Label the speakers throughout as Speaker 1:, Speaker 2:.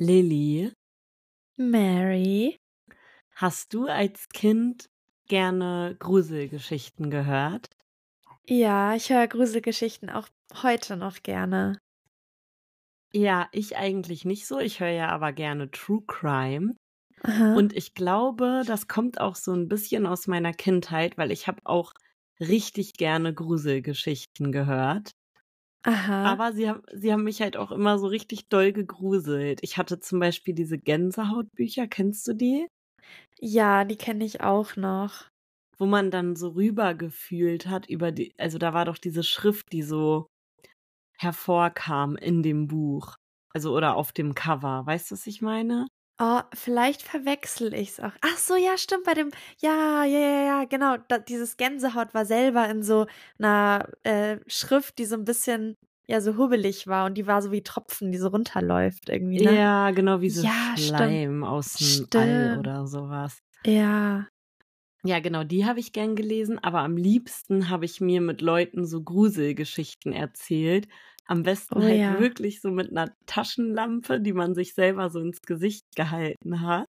Speaker 1: Lilly,
Speaker 2: Mary.
Speaker 1: hast du als Kind gerne Gruselgeschichten gehört?
Speaker 2: Ja, ich höre Gruselgeschichten auch heute noch gerne.
Speaker 1: Ja, ich eigentlich nicht so. Ich höre ja aber gerne True Crime.
Speaker 2: Aha.
Speaker 1: Und ich glaube, das kommt auch so ein bisschen aus meiner Kindheit, weil ich habe auch richtig gerne Gruselgeschichten gehört.
Speaker 2: Aha.
Speaker 1: Aber sie haben, sie haben mich halt auch immer so richtig doll gegruselt. Ich hatte zum Beispiel diese Gänsehautbücher, kennst du die?
Speaker 2: Ja, die kenne ich auch noch.
Speaker 1: Wo man dann so rübergefühlt hat über die, also da war doch diese Schrift, die so hervorkam in dem Buch. Also oder auf dem Cover. Weißt du, was ich meine?
Speaker 2: Oh, vielleicht verwechsel ich's auch. Ach so, ja, stimmt, bei dem, ja, ja, ja, ja, genau. Da, dieses Gänsehaut war selber in so einer äh, Schrift, die so ein bisschen, ja, so hubbelig war und die war so wie Tropfen, die so runterläuft irgendwie, ne?
Speaker 1: Ja, genau, wie so
Speaker 2: Ja, stimmt.
Speaker 1: Schleim aus dem All
Speaker 2: Stimmt.
Speaker 1: oder sowas.
Speaker 2: Ja.
Speaker 1: Ja, genau, die habe ich gern gelesen, aber am liebsten habe ich mir mit Leuten so Gruselgeschichten erzählt. Am besten
Speaker 2: Oh
Speaker 1: halt
Speaker 2: ja.
Speaker 1: wirklich so mit einer Taschenlampe, die man sich selber so ins Gesicht gehalten hat.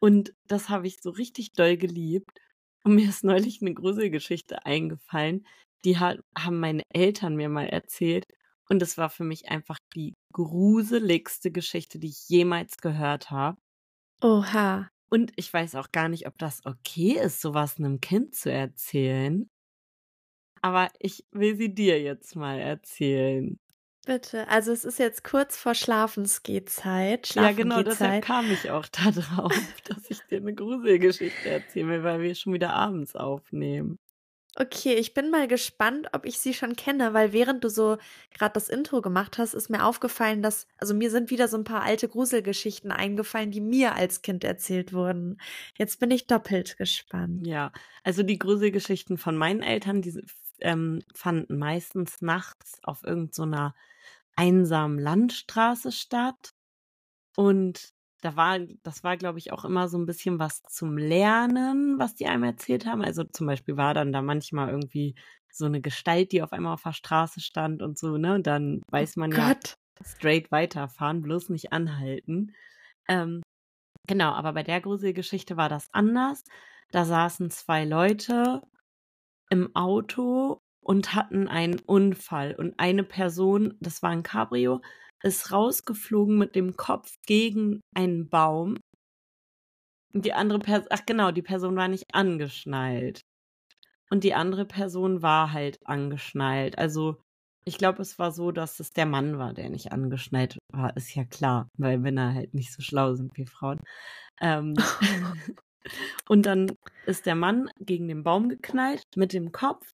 Speaker 1: Und das habe ich so richtig doll geliebt. Und mir ist neulich eine Gruselgeschichte eingefallen. Die ha haben meine Eltern mir mal erzählt. Und es war für mich einfach die gruseligste Geschichte, die ich jemals gehört habe.
Speaker 2: Oha.
Speaker 1: Und ich weiß auch gar nicht, ob das okay ist, sowas einem Kind zu erzählen. Aber ich will sie dir jetzt mal erzählen.
Speaker 2: Bitte. Also es ist jetzt kurz vor Schlafensgehzeit.
Speaker 1: Ja, genau, deshalb
Speaker 2: Schlafengehzeit.
Speaker 1: kam ich auch da drauf, dass ich dir eine Gruselgeschichte erzählen will, weil wir schon wieder abends aufnehmen.
Speaker 2: Okay, ich bin mal gespannt, ob ich sie schon kenne, weil während du so gerade das Intro gemacht hast, ist mir aufgefallen, dass, also mir sind wieder so ein paar alte Gruselgeschichten eingefallen, die mir als Kind erzählt wurden. Jetzt bin ich doppelt gespannt.
Speaker 1: Ja, also die Gruselgeschichten von meinen Eltern, die ähm, fanden meistens nachts auf irgendeiner einsamen Landstraße statt. Und da war, das war, glaube ich, auch immer so ein bisschen was zum Lernen, was die einem erzählt haben. Also zum Beispiel war dann da manchmal irgendwie so eine Gestalt, die auf einmal auf der Straße stand und so, ne? Und dann weiß man ja,
Speaker 2: Gott.
Speaker 1: straight weiterfahren, bloß nicht anhalten. Ähm, genau, aber bei der Gruselgeschichte war das anders. Da saßen zwei Leute im Auto und hatten einen Unfall. Und eine Person, das war ein Cabrio, ist rausgeflogen mit dem Kopf gegen einen Baum. Und die andere Person, ach genau, die Person war nicht angeschnallt. Und die andere Person war halt angeschnallt. Also ich glaube, es war so, dass es der Mann war, der nicht angeschnallt war. Ist ja klar, weil Männer halt nicht so schlau sind wie Frauen. Ähm, und dann ist der Mann gegen den Baum geknallt mit dem Kopf.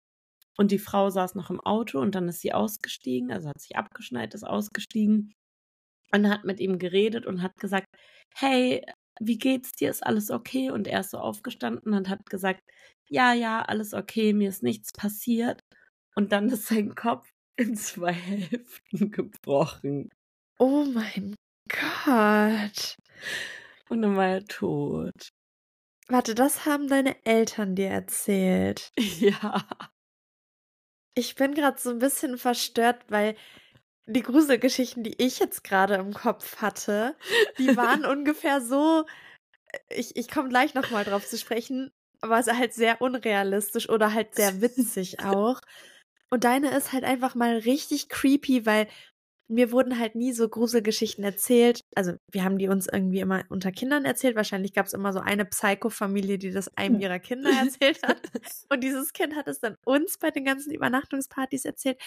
Speaker 1: Und die Frau saß noch im Auto und dann ist sie ausgestiegen, also hat sich abgeschnallt, ist ausgestiegen und hat mit ihm geredet und hat gesagt, hey, wie geht's dir? Ist alles okay? Und er ist so aufgestanden und hat gesagt, ja, ja, alles okay, mir ist nichts passiert. Und dann ist sein Kopf in zwei Hälften gebrochen.
Speaker 2: Oh mein Gott.
Speaker 1: Und dann war er tot.
Speaker 2: Warte, das haben deine Eltern dir erzählt.
Speaker 1: Ja.
Speaker 2: Ich bin gerade so ein bisschen verstört, weil die Gruselgeschichten, die ich jetzt gerade im Kopf hatte, die waren ungefähr so. Ich, ich komme gleich nochmal drauf zu sprechen, aber es ist halt sehr unrealistisch oder halt sehr witzig auch. Und deine ist halt einfach mal richtig creepy, weil mir wurden halt nie so Gruselgeschichten erzählt. Also wir haben die uns irgendwie immer unter Kindern erzählt. Wahrscheinlich gab es immer so eine Psycho-Familie, die das einem ihrer Kinder erzählt hat. Und dieses Kind hat es dann uns bei den ganzen Übernachtungspartys erzählt.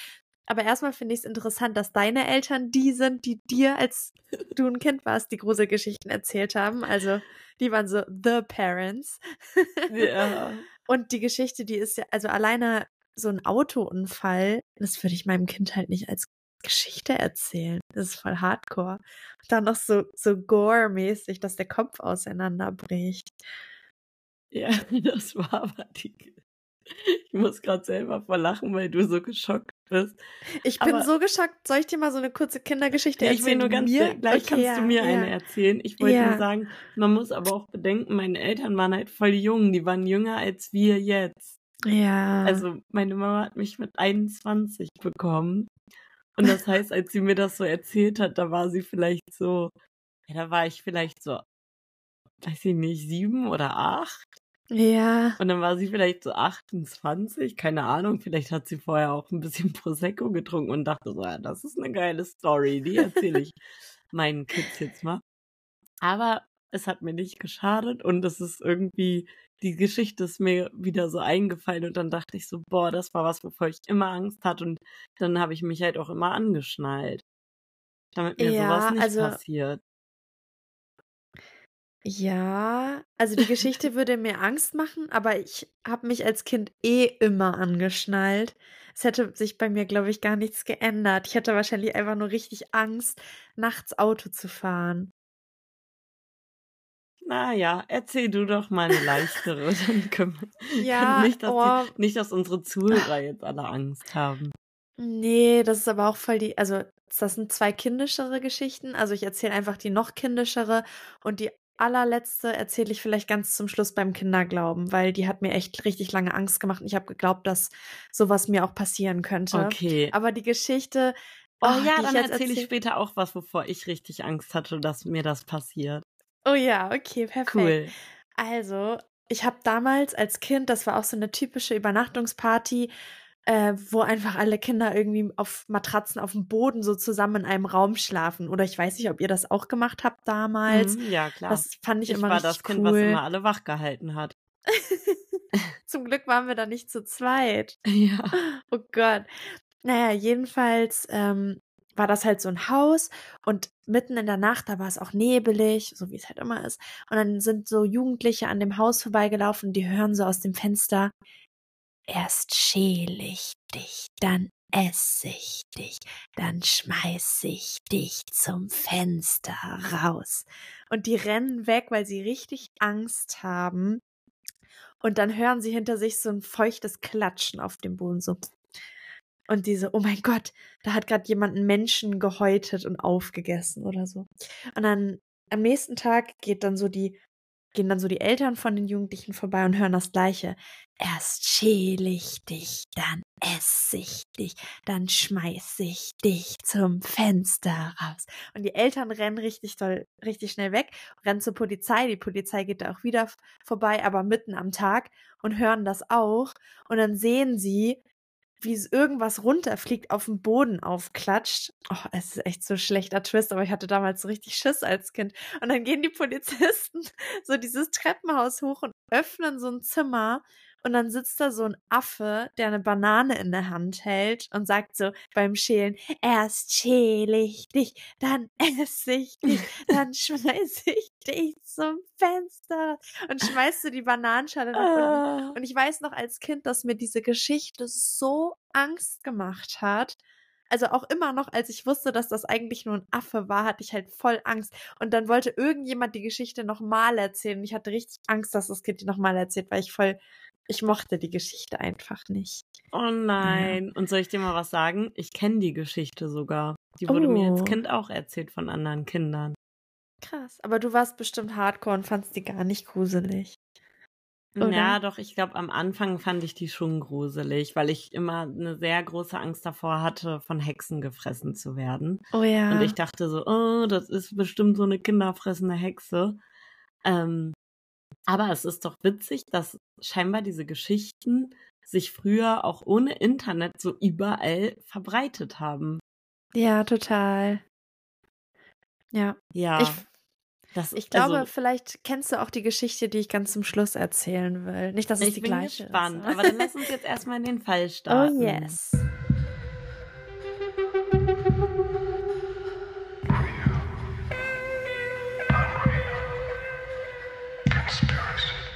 Speaker 2: Aber erstmal finde ich es interessant, dass deine Eltern die sind, die dir, als du ein Kind warst, die Gruselgeschichten erzählt haben. Also die waren so the parents.
Speaker 1: Ja.
Speaker 2: Und die Geschichte, die ist ja, also alleine so ein Autounfall, das würde ich meinem Kind halt nicht als Geschichte erzählen. Das ist voll hardcore. Und dann noch so, so gore-mäßig, dass der Kopf auseinanderbricht.
Speaker 1: Ja, das war aber die. Ich muss gerade selber vor lachen, weil du so geschockt bist.
Speaker 2: Ich bin
Speaker 1: Aber-
Speaker 2: so geschockt. Soll ich dir mal so eine kurze Kindergeschichte erzählen?
Speaker 1: ich will nur ganz
Speaker 2: mir?
Speaker 1: gleich
Speaker 2: Okay,
Speaker 1: kannst
Speaker 2: ja,
Speaker 1: du mir
Speaker 2: ja.
Speaker 1: eine erzählen. Ich wollte
Speaker 2: Ja.
Speaker 1: nur sagen, man muss aber auch bedenken, meine Eltern waren halt voll jung, die waren jünger als wir jetzt.
Speaker 2: Ja.
Speaker 1: Also meine Mama hat mich mit 21 bekommen Und das heißt, als sie mir das so erzählt hat, da war sie vielleicht so, ja, da war ich vielleicht so, weiß ich nicht, sieben oder acht.
Speaker 2: Ja.
Speaker 1: Und dann war sie vielleicht so 28, keine Ahnung. Vielleicht hat sie vorher auch ein bisschen Prosecco getrunken und dachte so, ja, das ist eine geile Story, die erzähle ich meinen Kids jetzt mal. Aber es hat mir nicht geschadet und es ist irgendwie, die Geschichte ist mir wieder so eingefallen und dann dachte ich so, boah, das war was, wovor ich immer Angst hatte und dann habe ich mich halt auch immer angeschnallt, damit mir
Speaker 2: Ja,
Speaker 1: sowas nicht
Speaker 2: also
Speaker 1: passiert.
Speaker 2: ja, also die Geschichte würde mir Angst machen, aber ich habe mich als Kind eh immer angeschnallt. Es hätte sich bei mir, glaube ich, gar nichts geändert. Ich hätte wahrscheinlich einfach nur richtig Angst, nachts Auto zu fahren.
Speaker 1: Naja, erzähl du doch mal eine leichtere, dann können wir,
Speaker 2: Ja,
Speaker 1: nicht, dass
Speaker 2: oh,
Speaker 1: die, nicht, dass unsere Zuhörer jetzt alle Angst haben.
Speaker 2: nee, das ist aber auch voll die, also das sind zwei kindischere Geschichten. Also ich erzähle einfach die noch kindischere und die allerletzte erzähle ich vielleicht ganz zum Schluss beim Kinderglauben, weil die hat mir echt richtig lange Angst gemacht und ich habe geglaubt, dass sowas mir auch passieren könnte.
Speaker 1: Okay.
Speaker 2: Aber die Geschichte,
Speaker 1: Oh
Speaker 2: oh,
Speaker 1: ja, dann erzähle ich
Speaker 2: erzähl
Speaker 1: später auch was, wovor ich richtig Angst hatte, dass mir das passiert.
Speaker 2: Oh ja, okay, perfekt.
Speaker 1: Cool.
Speaker 2: Also, ich habe damals als Kind, das war auch so eine typische Übernachtungsparty, äh, wo einfach alle Kinder irgendwie auf Matratzen auf dem Boden so zusammen in einem Raum schlafen. Oder ich weiß nicht, ob ihr das auch gemacht habt damals.
Speaker 1: Mhm, ja, klar.
Speaker 2: Das fand ich,
Speaker 1: Ich
Speaker 2: immer
Speaker 1: war
Speaker 2: richtig
Speaker 1: das Kind, was
Speaker 2: cool.
Speaker 1: immer alle wach gehalten hat.
Speaker 2: Zum Glück waren wir da nicht zu zweit.
Speaker 1: Ja.
Speaker 2: Oh Gott. Naja, jedenfalls ähm, war das halt so ein Haus und mitten in der Nacht, da war es auch nebelig, so wie es halt immer ist. Und dann sind so Jugendliche an dem Haus vorbeigelaufen, die hören so aus dem Fenster, erst schäl ich dich, dann esse ich dich, dann schmeiß ich dich zum Fenster raus. Und die rennen weg, weil sie richtig Angst haben. Und dann hören sie hinter sich so ein feuchtes Klatschen auf dem Boden, so. Und diese, oh mein Gott, da hat gerade jemand einen Menschen gehäutet und aufgegessen oder so. Und dann am nächsten Tag geht dann so die, gehen dann so die Eltern von den Jugendlichen vorbei und hören das Gleiche. Erst schäl ich dich, dann esse ich dich, dann schmeiß ich dich zum Fenster raus. Und die Eltern rennen richtig toll, richtig schnell weg, rennen zur Polizei. Die Polizei geht da auch wieder vorbei, aber mitten am Tag und hören das auch. Und dann sehen sie, wie irgendwas runterfliegt, auf den Boden aufklatscht. Oh, es ist echt so ein schlechter Twist, aber ich hatte damals so richtig Schiss als Kind. Und dann gehen die Polizisten so dieses Treppenhaus hoch und öffnen so ein Zimmer. Und dann sitzt da so ein Affe, der eine Banane in der Hand hält und sagt so beim Schälen, erst schäle ich dich, dann esse ich dich, dann schmeiß ich dich zum Fenster und schmeißt so die Bananenschale nach unten.
Speaker 1: Ah.
Speaker 2: Und ich weiß noch als Kind, dass mir diese Geschichte so Angst gemacht hat. Also auch immer noch, als ich wusste, dass das eigentlich nur ein Affe war, hatte ich halt voll Angst. Und dann wollte irgendjemand die Geschichte nochmal erzählen. Und ich hatte richtig Angst, dass das Kind die nochmal erzählt, weil ich voll, ich mochte die Geschichte einfach nicht.
Speaker 1: Oh nein. Und soll ich dir mal was sagen? Ich kenne die Geschichte sogar. Die wurde mir als
Speaker 2: Oh.
Speaker 1: Kind auch erzählt von anderen Kindern.
Speaker 2: Krass. Aber du warst bestimmt hardcore und fandst die gar nicht gruselig. Oder?
Speaker 1: Ja, doch, ich glaube, am Anfang fand ich die schon gruselig, weil ich immer eine sehr große Angst davor hatte, von Hexen gefressen zu werden.
Speaker 2: Oh ja.
Speaker 1: Und ich dachte so, oh, das ist bestimmt so eine kinderfressende Hexe. Ähm, aber es ist doch witzig, dass scheinbar diese Geschichten sich früher auch ohne Internet so überall verbreitet haben.
Speaker 2: ja, total. Ja.
Speaker 1: Ja,
Speaker 2: Ich,
Speaker 1: das
Speaker 2: ich glaube,
Speaker 1: also,
Speaker 2: vielleicht kennst du auch die Geschichte, die ich ganz zum Schluss erzählen will. Nicht, dass es
Speaker 1: ich
Speaker 2: die
Speaker 1: bin
Speaker 2: gleiche
Speaker 1: gespannt.
Speaker 2: ist.
Speaker 1: Aber dann lass uns jetzt erstmal in den Fall
Speaker 2: Oh
Speaker 1: starten.
Speaker 2: yes.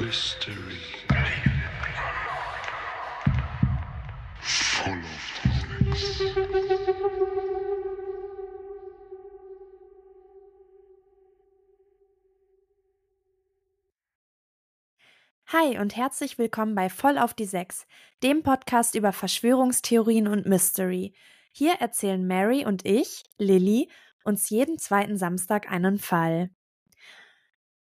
Speaker 3: Mystery. Full of topics.
Speaker 2: Hi und herzlich willkommen bei Voll auf die Sechs, dem Podcast über Verschwörungstheorien und Mystery. Hier erzählen Mary und ich, Lilly, uns jeden zweiten Samstag einen Fall.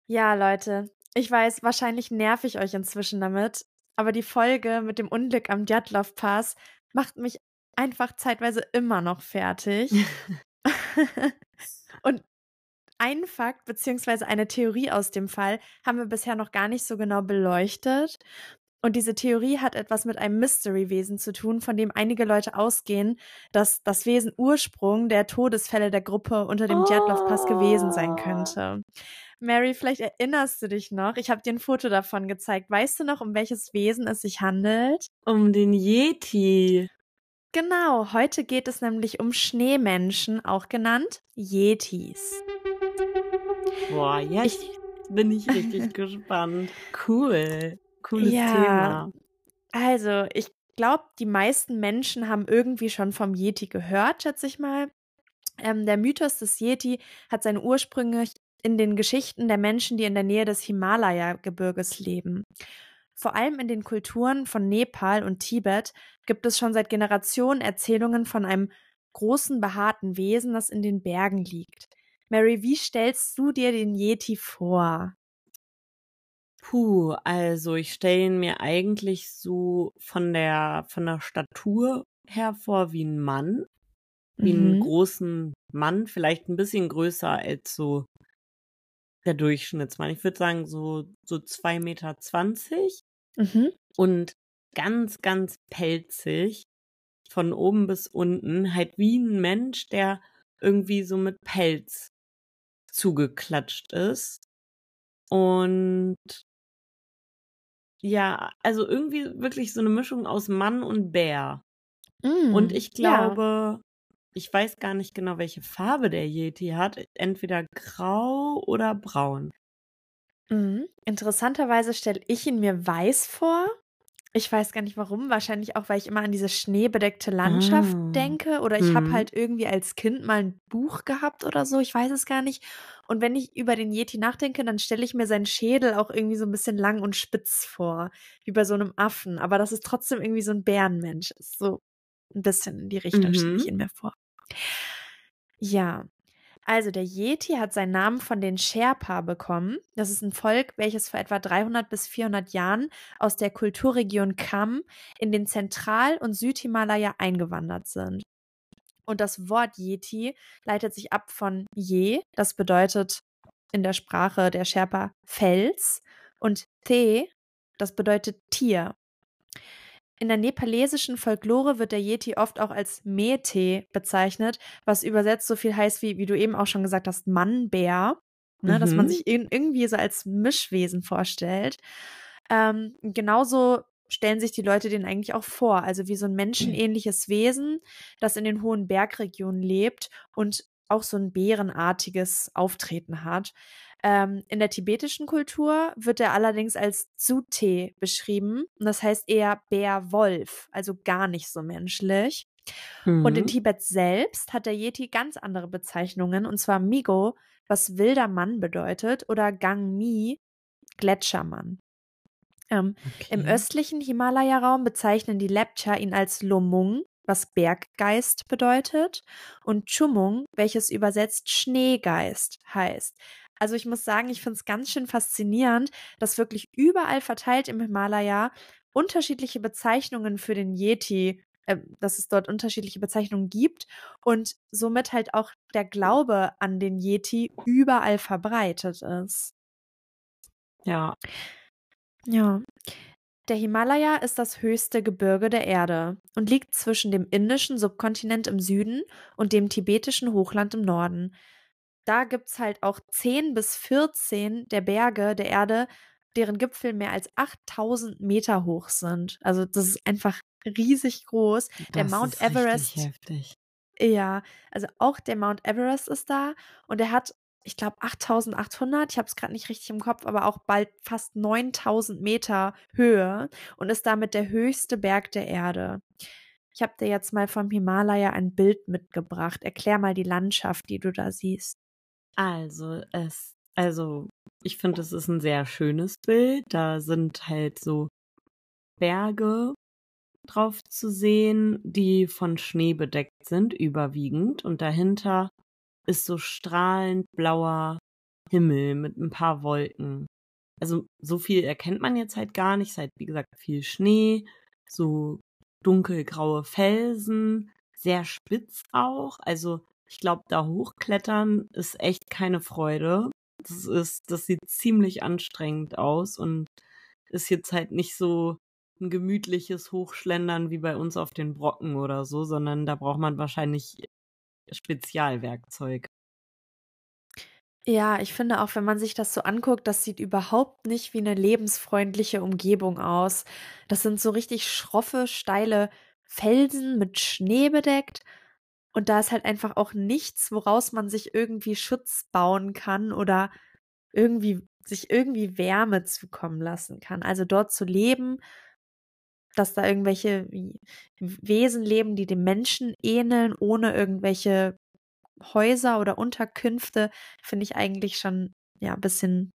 Speaker 2: Ja, Leute, ich weiß, wahrscheinlich nerv ich euch inzwischen damit, aber die Folge mit dem Unglück am Djatlov Pass macht mich einfach zeitweise immer noch fertig. Und ein Fakt beziehungsweise eine Theorie aus dem Fall haben wir bisher noch gar nicht so genau beleuchtet. Und diese Theorie hat etwas mit einem Mystery-Wesen zu tun, von dem einige Leute ausgehen, dass das Wesen Ursprung der Todesfälle der Gruppe unter dem Djatlov-Pass gewesen sein
Speaker 1: Oh.
Speaker 2: könnte. Mary, vielleicht erinnerst du dich noch. Ich habe dir ein Foto davon gezeigt. Weißt du noch, um welches Wesen es sich handelt?
Speaker 1: Um den Yeti.
Speaker 2: Genau, heute geht es nämlich um Schneemenschen, auch genannt Yetis.
Speaker 1: Boah, jetzt
Speaker 2: Ich-
Speaker 1: bin ich richtig gespannt. Cool. Cooles
Speaker 2: Ja.
Speaker 1: Thema.
Speaker 2: Also, ich glaube, die meisten Menschen haben irgendwie schon vom Yeti gehört, schätze ich mal. Ähm, der Mythos des Yeti hat seine Ursprünge in den Geschichten der Menschen, die in der Nähe des Himalaya-Gebirges leben. Vor allem in den Kulturen von Nepal und Tibet gibt es schon seit Generationen Erzählungen von einem großen, behaarten Wesen, das in den Bergen liegt. Mary, wie stellst du dir den Yeti vor?
Speaker 1: Puh, also ich stelle ihn mir eigentlich so von der von der Statur her vor wie ein Mann, wie einen
Speaker 2: Mhm.
Speaker 1: großen Mann, vielleicht ein bisschen größer als so der Durchschnittsmann. Ich würde sagen so so zwei Meter zwanzig
Speaker 2: Mhm.
Speaker 1: und ganz ganz pelzig von oben bis unten, halt wie ein Mensch, der irgendwie so mit Pelz zugeklatscht ist und ja, also irgendwie wirklich so eine Mischung aus Mann und Bär. Und
Speaker 2: Mm,
Speaker 1: ich
Speaker 2: ja.
Speaker 1: glaube, ich weiß gar nicht genau, welche Farbe der Yeti hat. Entweder grau oder braun.
Speaker 2: Mhm. Interessanterweise stelle ich ihn mir weiß vor. Ich weiß gar nicht warum. Wahrscheinlich auch, weil ich immer an diese schneebedeckte Landschaft
Speaker 1: Ah.
Speaker 2: denke. Oder ich habe
Speaker 1: Mhm.
Speaker 2: halt irgendwie als Kind mal ein Buch gehabt oder so. Ich weiß es gar nicht. Und wenn ich über den Yeti nachdenke, dann stelle ich mir seinen Schädel auch irgendwie so ein bisschen lang und spitz vor. Wie bei so einem Affen. Aber dass es trotzdem irgendwie so ein Bärenmensch ist. So ein bisschen in die Richtung stelle ich
Speaker 1: Mhm.
Speaker 2: ihn mir vor. Ja. Also der Yeti hat seinen Namen von den Sherpa bekommen. Das ist ein Volk, welches vor etwa 300 bis 400 Jahren aus der Kulturregion Kham in den Zentral- und Südhimalaya eingewandert sind. Und das Wort Yeti leitet sich ab von Ye, das bedeutet in der Sprache der Sherpa Fels, und The, das bedeutet Tier. In der nepalesischen Folklore wird der Yeti oft auch als Mete bezeichnet, was übersetzt so viel heißt wie, wie du eben auch schon gesagt hast, Mannbär. Ne, Dass man
Speaker 1: Mhm.
Speaker 2: sich in, irgendwie so als Mischwesen vorstellt. Ähm, genauso stellen sich die Leute den eigentlich auch vor. Also wie so ein menschenähnliches Wesen, das in den hohen Bergregionen lebt und auch so ein bärenartiges Auftreten hat. Ähm, in der tibetischen Kultur wird er allerdings als Zute beschrieben. Und das heißt eher Bär-Wolf, also gar nicht so menschlich. Und in
Speaker 1: Mhm.
Speaker 2: Tibet selbst hat der Yeti ganz andere Bezeichnungen, und zwar Migo, was wilder Mann bedeutet, oder Gangmi, Gletschermann. Ähm, Im
Speaker 1: Okay.
Speaker 2: östlichen Himalaya-Raum bezeichnen die Lepcha ihn als Lomung, was Berggeist bedeutet, und Chumung, welches übersetzt Schneegeist heißt. Also ich muss sagen, ich finde es ganz schön faszinierend, dass wirklich überall verteilt im Himalaya unterschiedliche Bezeichnungen für den Yeti, äh, dass es dort unterschiedliche Bezeichnungen gibt und somit halt auch der Glaube an den Yeti überall verbreitet ist.
Speaker 1: Ja.
Speaker 2: Ja. Der Himalaya ist das höchste Gebirge der Erde und liegt zwischen dem indischen Subkontinent im Süden und dem tibetischen Hochland im Norden. Da gibt es halt auch 10 bis 14 der Berge der Erde, deren Gipfel mehr als 8000 Meter hoch sind. Also das ist einfach riesig groß. Der
Speaker 1: Das
Speaker 2: Mount
Speaker 1: ist richtig
Speaker 2: Everest
Speaker 1: heftig.
Speaker 2: ja, also auch der Mount Everest ist da und er hat, ich glaube, 8800, ich habe es gerade nicht richtig im Kopf, aber auch bald fast 9000 Meter Höhe und ist damit der höchste Berg der Erde. Ich habe dir jetzt mal vom Himalaya ein Bild mitgebracht. Erklär mal die Landschaft, die du da siehst.
Speaker 1: Also, es, also, ich finde, es ist ein sehr schönes Bild. Da sind halt so Berge drauf zu sehen, die von Schnee bedeckt sind, überwiegend. Und dahinter ist so strahlend blauer Himmel mit ein paar Wolken. Also, so viel erkennt man jetzt halt gar nicht. Es ist halt, wie gesagt, viel Schnee, so dunkelgraue Felsen, sehr spitz auch. Also ich glaube, da hochklettern ist echt keine Freude. Das ist, das sieht ziemlich anstrengend aus und ist jetzt halt nicht so ein gemütliches Hochschlendern wie bei uns auf den Brocken oder so, sondern da braucht man wahrscheinlich Spezialwerkzeug.
Speaker 2: Ja, ich finde auch, wenn man sich das so anguckt, das sieht überhaupt nicht wie eine lebensfreundliche Umgebung aus. Das sind so richtig schroffe, steile Felsen mit Schnee bedeckt. Und da ist halt einfach auch nichts, woraus man sich irgendwie Schutz bauen kann oder irgendwie sich irgendwie Wärme zukommen lassen kann. Also dort zu leben, dass da irgendwelche Wesen leben, die dem Menschen ähneln, ohne irgendwelche Häuser oder Unterkünfte, finde ich eigentlich schon ja ein bisschen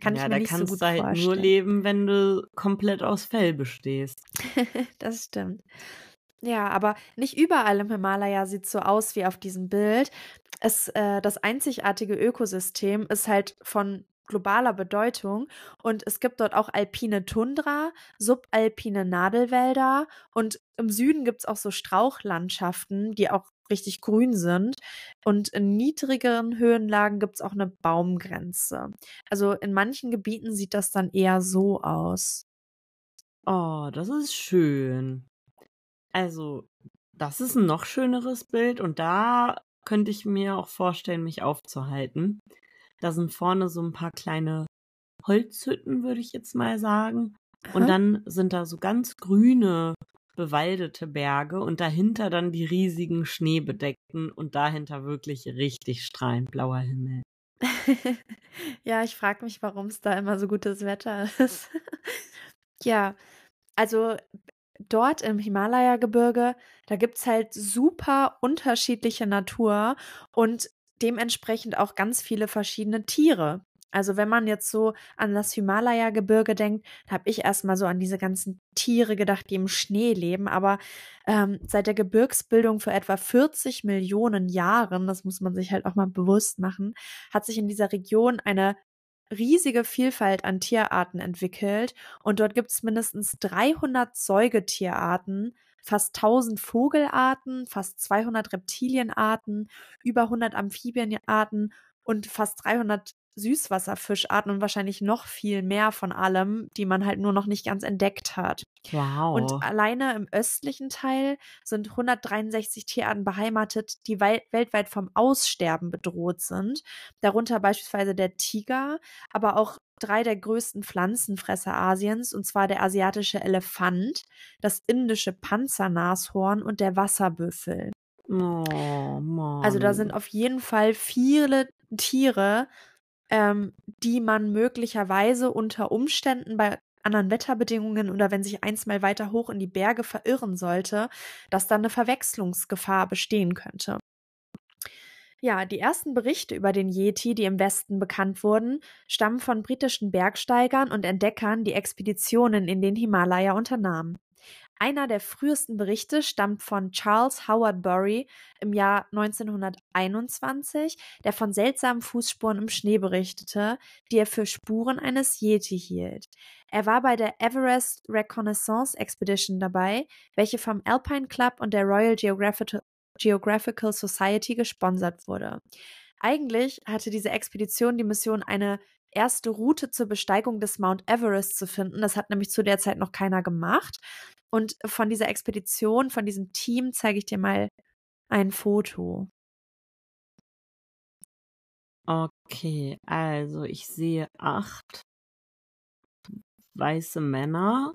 Speaker 2: kann
Speaker 1: ja,
Speaker 2: ich mir
Speaker 1: da
Speaker 2: nicht so
Speaker 1: kannst
Speaker 2: gut
Speaker 1: du halt
Speaker 2: vorstellen.
Speaker 1: nur leben, wenn du komplett aus Fell bestehst.
Speaker 2: das stimmt. Ja, aber nicht überall im Himalaya sieht so aus wie auf diesem Bild. Es, äh, das einzigartige Ökosystem ist halt von globaler Bedeutung und es gibt dort auch alpine Tundra, subalpine Nadelwälder und im Süden gibt es auch so Strauchlandschaften, die auch richtig grün sind. Und in niedrigeren Höhenlagen gibt es auch eine Baumgrenze. Also in manchen Gebieten sieht das dann eher so aus.
Speaker 1: Oh, das ist schön. Also, das ist ein noch schöneres Bild und da könnte ich mir auch vorstellen, mich aufzuhalten. Da sind vorne so ein paar kleine Holzhütten, würde ich jetzt mal sagen. Und dann sind da so ganz grüne, bewaldete Berge und dahinter dann die riesigen schneebedeckten und dahinter wirklich richtig strahlend blauer Himmel.
Speaker 2: ja, ich frage mich, warum es da immer so gutes Wetter ist. ja, also dort im Himalaya-Gebirge, da gibt es halt super unterschiedliche Natur und dementsprechend auch ganz viele verschiedene Tiere. Also wenn man jetzt so an das Himalaya-Gebirge denkt, habe ich erstmal so an diese ganzen Tiere gedacht, die im Schnee leben. Aber ähm, seit der Gebirgsbildung vor etwa 40 Millionen Jahren, das muss man sich halt auch mal bewusst machen, hat sich in dieser Region eine riesige Vielfalt an Tierarten entwickelt. Und dort gibt es mindestens 300 Säugetierarten, fast 1000 Vogelarten, fast 200 Reptilienarten, über 100 Amphibienarten und fast 300 Süßwasserfischarten und wahrscheinlich noch viel mehr von allem, die man halt nur noch nicht ganz entdeckt hat.
Speaker 1: Wow.
Speaker 2: Und alleine im östlichen Teil sind 163 Tierarten beheimatet, die wei- weltweit vom Aussterben bedroht sind. Darunter beispielsweise der Tiger, aber auch drei der größten Pflanzenfresser Asiens, und zwar der asiatische Elefant, das indische Panzernashorn und der Wasserbüffel.
Speaker 1: oh, Mann.
Speaker 2: Also da sind auf jeden Fall viele Tiere, ähm, die man möglicherweise unter Umständen bei anderen Wetterbedingungen oder wenn sich eins mal weiter hoch in die Berge verirren sollte, dass dann eine Verwechslungsgefahr bestehen könnte. Ja, die ersten Berichte über den Yeti, die im Westen bekannt wurden, stammen von britischen Bergsteigern und Entdeckern, die Expeditionen in den Himalaya unternahmen. Einer der frühesten Berichte stammt von Charles Howard Bury im Jahr 1921, der von seltsamen Fußspuren im Schnee berichtete, die er für Spuren eines Yeti hielt. Er war bei der Everest Reconnaissance Expedition dabei, welche vom Alpine Club und der Royal Geographical, Geographical Society gesponsert wurde. Eigentlich hatte diese Expedition die Mission, eine erste Route zur Besteigung des Mount Everest zu finden. Das hat nämlich zu der Zeit noch keiner gemacht. Und von dieser Expedition, von diesem Team, zeige ich dir mal ein Foto.
Speaker 1: Okay, also ich sehe acht weiße Männer.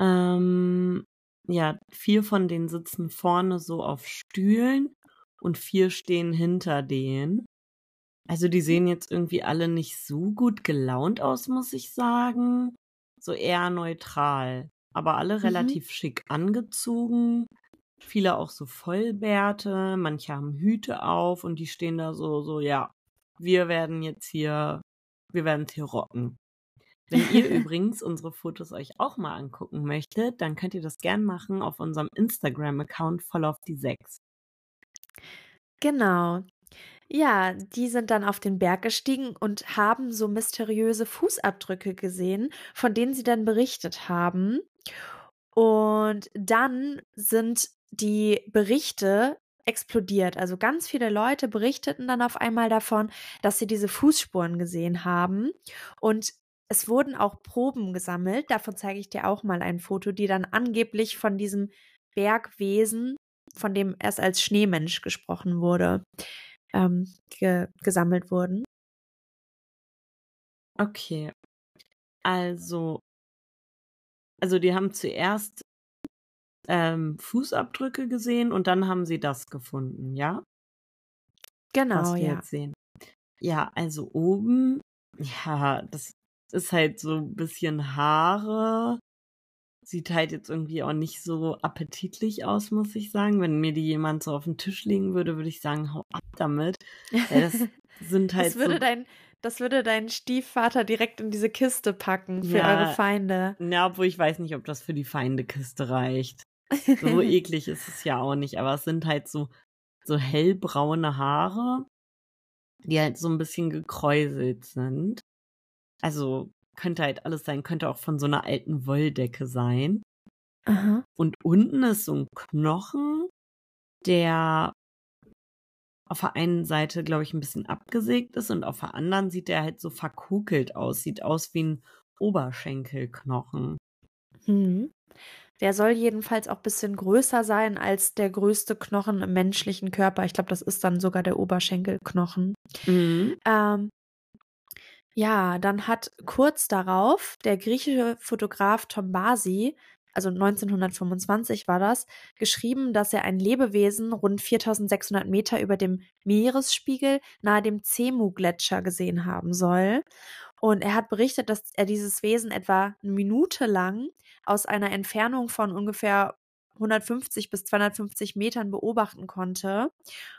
Speaker 1: Ähm, ja, vier von denen sitzen vorne so auf Stühlen und vier stehen hinter denen. Also die sehen jetzt irgendwie alle nicht so gut gelaunt aus, muss ich sagen. So eher neutral. Aber alle
Speaker 2: Mhm.
Speaker 1: relativ schick angezogen. Viele auch so Vollbärte, manche haben Hüte auf und die stehen da so, so, ja, wir werden jetzt hier, wir werden hier rocken. Wenn ihr übrigens unsere Fotos euch auch mal angucken möchtet, dann könnt ihr das gern machen auf unserem Instagram-Account voll auf die sechs.
Speaker 2: Genau. Ja, die sind dann auf den Berg gestiegen und haben so mysteriöse Fußabdrücke gesehen, von denen sie dann berichtet haben. Und dann sind die Berichte explodiert. Also ganz viele Leute berichteten dann auf einmal davon, dass sie diese Fußspuren gesehen haben. Und es wurden auch Proben gesammelt. Davon zeige ich dir auch mal ein Foto, die dann angeblich von diesem Bergwesen, von dem erst als Schneemensch gesprochen wurde, ähm, ge gesammelt wurden.
Speaker 1: Okay. Also, also die haben zuerst ähm, Fußabdrücke gesehen und dann haben sie das gefunden, ja?
Speaker 2: Genau,
Speaker 1: Was wir
Speaker 2: ja.
Speaker 1: jetzt sehen. Ja, also oben, ja, das ist halt so ein bisschen Haare. Sieht halt jetzt irgendwie auch nicht so appetitlich aus, muss ich sagen. Wenn mir die jemand so auf den Tisch legen würde, würde ich sagen, hau ab damit. Weil das sind halt
Speaker 2: das würde
Speaker 1: so.
Speaker 2: dein, das würde dein Stiefvater direkt in diese Kiste packen für
Speaker 1: Ja.
Speaker 2: eure Feinde.
Speaker 1: Ja, obwohl ich weiß nicht, ob das für die Feindekiste reicht. So eklig ist es ja auch nicht, aber es sind halt so, so hellbraune Haare, die halt so ein bisschen gekräuselt sind. Also könnte halt alles sein, könnte auch von so einer alten Wolldecke sein.
Speaker 2: Aha.
Speaker 1: Und unten ist so ein Knochen, der auf der einen Seite, glaube ich, ein bisschen abgesägt ist und auf der anderen sieht der halt so verkokelt aus. Sieht aus wie ein Oberschenkelknochen.
Speaker 2: Hm. Der soll jedenfalls auch ein bisschen größer sein als der größte Knochen im menschlichen Körper. Ich glaube, das ist dann sogar der Oberschenkelknochen.
Speaker 1: Mhm.
Speaker 2: Ähm, ja, dann hat kurz darauf der griechische Fotograf Tombasi, also 1925 war das, geschrieben, dass er ein Lebewesen rund 4600 Meter über dem Meeresspiegel nahe dem Zemu-Gletscher gesehen haben soll. Und er hat berichtet, dass er dieses Wesen etwa eine Minute lang aus einer Entfernung von ungefähr 150 bis 250 Metern beobachten konnte.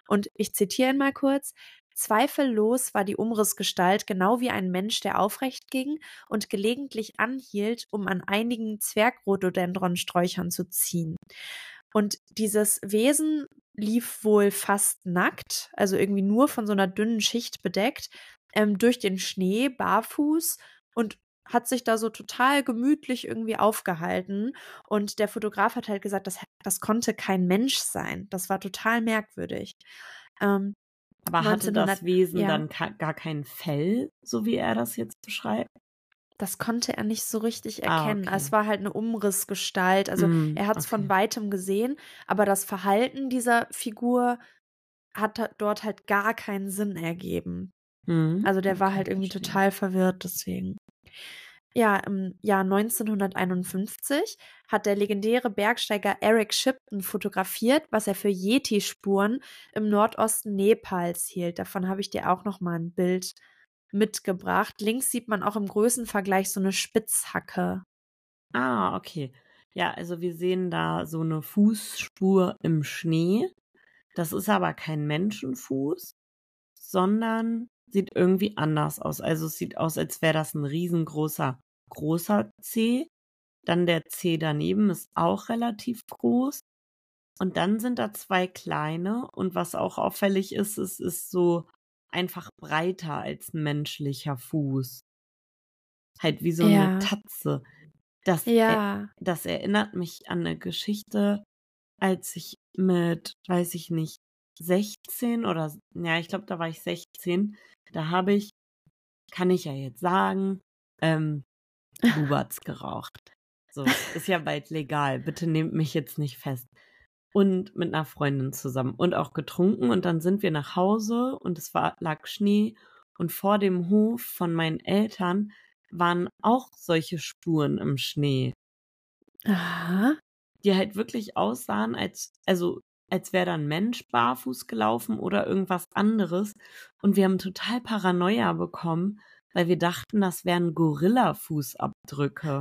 Speaker 2: Und ich zitiere ihn mal kurz. Zweifellos war die Umrissgestalt genau wie ein Mensch, der aufrecht ging und gelegentlich anhielt, um an einigen Zwergrhododendronsträuchern zu ziehen. Und dieses Wesen lief wohl fast nackt, also irgendwie nur von so einer dünnen Schicht bedeckt, ähm, durch den Schnee, barfuß und hat sich da so total gemütlich irgendwie aufgehalten. Und der Fotograf hat halt gesagt, das, das konnte kein Mensch sein. Das war total merkwürdig. Ähm,
Speaker 1: Aber hatte
Speaker 2: 1900
Speaker 1: das Wesen
Speaker 2: ja.
Speaker 1: dann gar kein Fell, so wie er das jetzt beschreibt?
Speaker 2: das konnte er nicht so richtig
Speaker 1: Ah,
Speaker 2: erkennen.
Speaker 1: okay.
Speaker 2: Es war halt eine Umrissgestalt. Also
Speaker 1: Mm,
Speaker 2: er hat es von
Speaker 1: okay.
Speaker 2: weitem gesehen, aber das Verhalten dieser Figur hat dort halt gar keinen Sinn ergeben.
Speaker 1: Mhm.
Speaker 2: Also der war halt irgendwie
Speaker 1: verstehe.
Speaker 2: total verwirrt deswegen. Ja, im Jahr 1951 hat der legendäre Bergsteiger Eric Shipton fotografiert, was er für Yeti-Spuren im Nordosten Nepals hielt. Davon habe ich dir auch noch mal ein Bild mitgebracht. Links sieht man auch im Größenvergleich so eine Spitzhacke.
Speaker 1: Ah, okay. Ja, also wir sehen da so eine Fußspur im Schnee. Das ist aber kein Menschenfuß, sondern sieht irgendwie anders aus. Also es sieht aus, als wäre das ein riesengroßer, großer Zeh. Dann der Zeh daneben ist auch relativ groß. Und dann sind da zwei kleine. Und was auch auffällig ist, es ist so einfach breiter als ein menschlicher Fuß. Halt wie so
Speaker 2: Ja.
Speaker 1: eine Tatze. Das, er,
Speaker 2: Ja.
Speaker 1: das erinnert mich an eine Geschichte, als ich mit, weiß ich nicht, 16 oder, ja, ich glaube, da war ich 16. Da habe ich, kann ich ja jetzt sagen, ähm, Bubatz geraucht. So, ist ja bald legal. Bitte nehmt mich jetzt nicht fest. Und mit einer Freundin zusammen und auch getrunken. Und dann sind wir nach Hause und es war, lag Schnee. Und vor dem Hof von meinen Eltern waren auch solche Spuren im Schnee,
Speaker 2: Aha.
Speaker 1: die halt wirklich aussahen, als, also, als wäre da ein Mensch barfuß gelaufen oder irgendwas anderes. Und wir haben total Paranoia bekommen, weil wir dachten, das wären Gorilla-Fußabdrücke.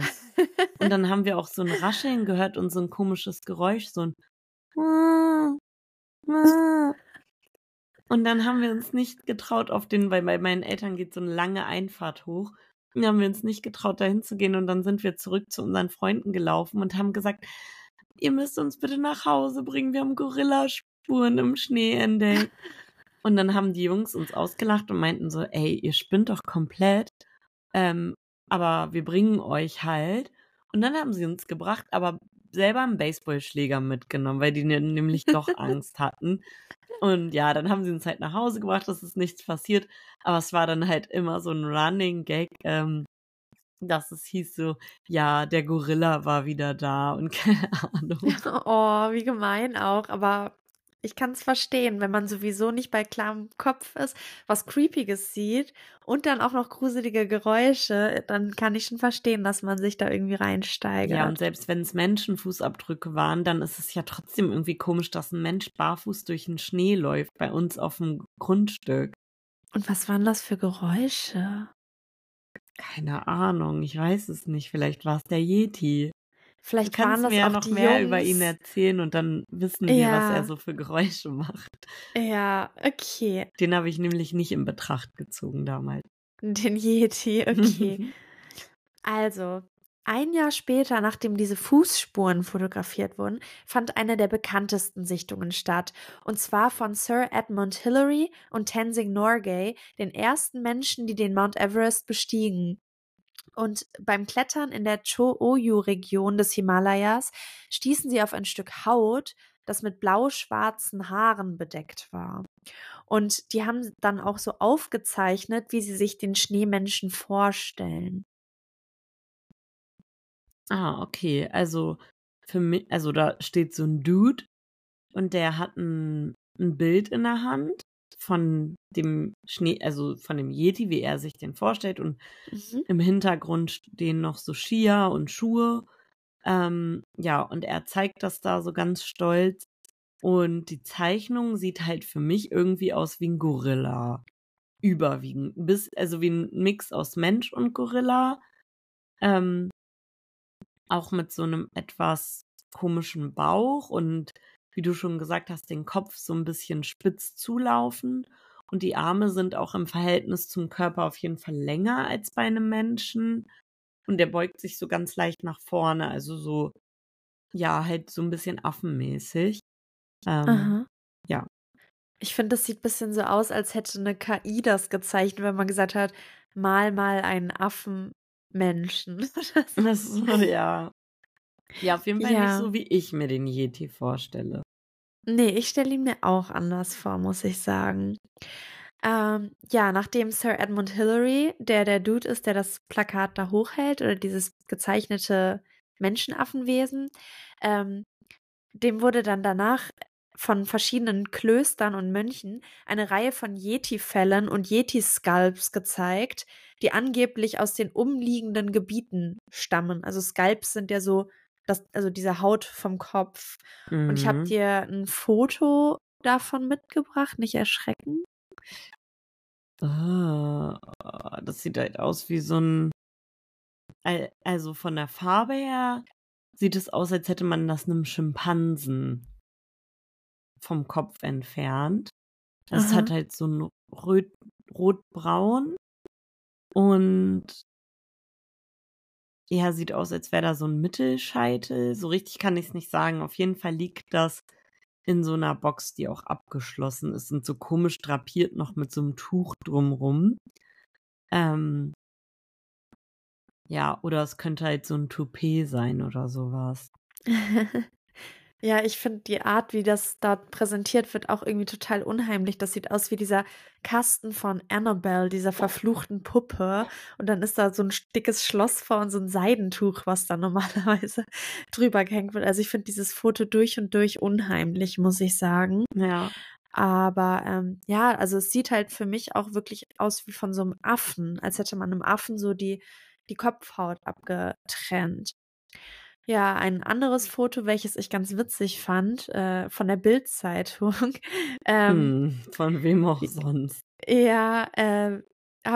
Speaker 1: Und dann haben wir auch so ein Rascheln gehört und so ein komisches Geräusch, so ein und dann haben wir uns nicht getraut auf den, weil bei meinen Eltern geht so eine lange Einfahrt hoch. Und dann haben wir uns nicht getraut, dahin zu gehen. Und dann sind wir zurück zu unseren Freunden gelaufen und haben gesagt, ihr müsst uns bitte nach Hause bringen. Wir haben Gorillaspuren im Schnee entdeckt. Und dann haben die Jungs uns ausgelacht und meinten so, ey, ihr spinnt doch komplett. Ähm, aber wir bringen euch halt. Und dann haben sie uns gebracht, aber selber einen Baseballschläger mitgenommen, weil die ne- nämlich doch Angst hatten. Und ja, dann haben sie uns halt nach Hause gebracht, es ist nichts passiert. Aber es war dann halt immer so ein Running Gag, ähm, dass es hieß so, ja, der Gorilla war wieder da und keine Ahnung.
Speaker 2: Oh, wie gemein auch. Aber ich kann es verstehen, wenn man sowieso nicht bei klarem Kopf ist, was Creepiges sieht und dann auch noch gruselige Geräusche, dann kann ich schon verstehen, dass man sich da irgendwie reinsteigert.
Speaker 1: Ja, und selbst wenn es Menschenfußabdrücke waren, dann ist es ja trotzdem irgendwie komisch, dass ein Mensch barfuß durch den Schnee läuft bei uns auf dem Grundstück.
Speaker 2: Und was waren das für Geräusche?
Speaker 1: Keine Ahnung, ich weiß es nicht. Vielleicht war es der Yeti. Du
Speaker 2: Vielleicht waren
Speaker 1: kannst
Speaker 2: das
Speaker 1: mir ja
Speaker 2: auch
Speaker 1: noch mehr über ihn
Speaker 2: Jungs.
Speaker 1: erzählen und dann wissen wir, was er
Speaker 2: Ja,
Speaker 1: so für Geräusche macht.
Speaker 2: ja, okay.
Speaker 1: Den habe ich nämlich nicht in Betracht gezogen damals.
Speaker 2: Den Yeti, okay. Also, ein Jahr später, nachdem diese Fußspuren fotografiert wurden, fand eine der bekanntesten Sichtungen statt. Und zwar von Sir Edmund Hillary und Tenzing Norgay, den ersten Menschen, die den Mount Everest bestiegen. Und beim Klettern in der Cho-Oyu-Region des Himalayas stießen sie auf ein Stück Haut, das mit blau-schwarzen Haaren bedeckt war. Und die haben dann auch so aufgezeichnet, wie sie sich den Schneemenschen vorstellen.
Speaker 1: Ah, okay. Also für mich, also da steht so ein Dude und der hat ein, ein Bild in der Hand von dem Schnee, also von dem Yeti, wie er sich den vorstellt und
Speaker 2: Mhm.
Speaker 1: im Hintergrund stehen noch so Skier und Schuhe. Ähm, ja, und er zeigt das da so ganz stolz. Und die Zeichnung sieht halt für mich irgendwie aus wie ein Gorilla. Überwiegend. Bis, also wie ein Mix aus Mensch und Gorilla. Ähm, auch mit so einem etwas komischen Bauch und wie du schon gesagt hast, den Kopf so ein bisschen spitz zulaufen. Und die Arme sind auch im Verhältnis zum Körper auf jeden Fall länger als bei einem Menschen. Und der beugt sich so ganz leicht nach vorne, also so, ja, halt so ein bisschen affenmäßig. Ähm, ja.
Speaker 2: Ich finde, das sieht ein bisschen so aus, als hätte eine KI das gezeichnet, wenn man gesagt hat, mal mal einen Affenmenschen.
Speaker 1: Das ist so, ja. Ja, auf jeden Fall nicht
Speaker 2: Ja.
Speaker 1: so, wie ich mir den Yeti vorstelle.
Speaker 2: Nee, ich stelle ihn mir auch anders vor, muss ich sagen. Ähm, ja, nachdem Sir Edmund Hillary, der der Dude ist, der das Plakat da hochhält, oder dieses gezeichnete Menschenaffenwesen, ähm, dem wurde dann danach von verschiedenen Klöstern und Mönchen eine Reihe von Yeti-Fällen und Yeti-Sculpts gezeigt, die angeblich aus den umliegenden Gebieten stammen. Also Sculpts sind ja so, das, also diese Haut vom Kopf. Und ich habe
Speaker 1: Mhm.
Speaker 2: dir ein Foto davon mitgebracht, nicht erschrecken.
Speaker 1: Ah, das sieht halt aus wie so ein. Al- Also von der Farbe her sieht es aus, als hätte man das einem Schimpansen vom Kopf entfernt. Hat
Speaker 2: Aha.
Speaker 1: halt so ein rot, rotbraun und ja, sieht aus, als wäre da so ein Mittelscheitel. So richtig kann ich es nicht sagen. Auf jeden Fall liegt das in so einer Box, die auch abgeschlossen ist und so komisch drapiert noch mit so einem Tuch drumrum. Ähm, ja, oder es könnte halt so ein Toupet sein oder sowas.
Speaker 2: Ja, ich finde die Art, wie das dort präsentiert wird, auch irgendwie total unheimlich. Das sieht aus wie dieser Kasten von Annabelle, dieser verfluchten Puppe. Und dann ist da so ein dickes Schloss vor und so ein Seidentuch, was da normalerweise drüber gehängt wird. Also ich finde dieses Foto durch und durch unheimlich, muss ich sagen.
Speaker 1: Ja.
Speaker 2: Aber ähm, ja, also es sieht halt für mich auch wirklich aus wie von so einem Affen, als hätte man einem Affen so die, die Kopfhaut abgetrennt. Ja, ein anderes Foto, welches ich ganz witzig fand, äh, von der Bild-Zeitung. ähm,
Speaker 1: Hm, von wem auch sonst.
Speaker 2: ja, äh,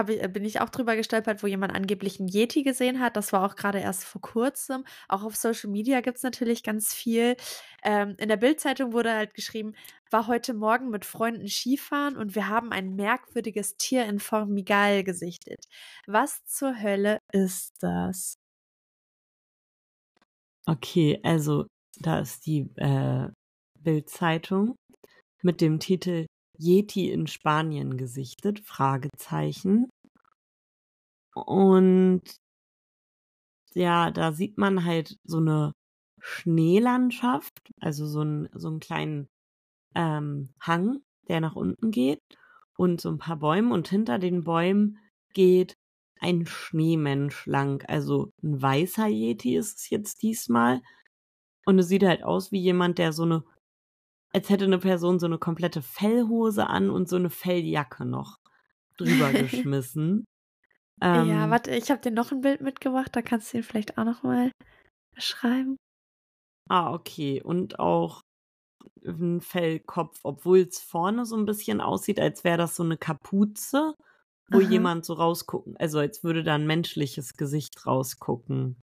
Speaker 2: ich, bin ich auch drüber gestolpert, wo jemand angeblich einen Yeti gesehen hat. Das war auch gerade erst vor kurzem. Auch auf Social Media gibt's natürlich ganz viel. Ähm, in der Bild-Zeitung wurde halt geschrieben, war heute Morgen mit Freunden Skifahren und wir haben ein merkwürdiges Tier in Formigal gesichtet. Was zur Hölle ist das?
Speaker 1: Okay, also da ist die äh, Bild-Zeitung mit dem Titel Yeti in Spanien gesichtet, Fragezeichen. Und ja, da sieht man halt so eine Schneelandschaft, also so, ein, so einen kleinen ähm, Hang, der nach unten geht und so ein paar Bäume und hinter den Bäumen geht ein Schneemensch lang. Also ein weißer Yeti ist es jetzt diesmal. Und es sieht halt aus wie jemand, der so eine, als hätte eine Person so eine komplette Fellhose an und so eine Felljacke noch drüber geschmissen.
Speaker 2: ja,
Speaker 1: Ähm,
Speaker 2: warte, ich habe dir noch ein Bild mitgebracht, da kannst du ihn vielleicht auch noch mal beschreiben.
Speaker 1: Ah, okay. Und auch ein Fellkopf, obwohl es vorne so ein bisschen aussieht, als wäre das so eine Kapuze, wo
Speaker 2: Aha.
Speaker 1: jemand so rausgucken, also als würde da ein menschliches Gesicht rausgucken,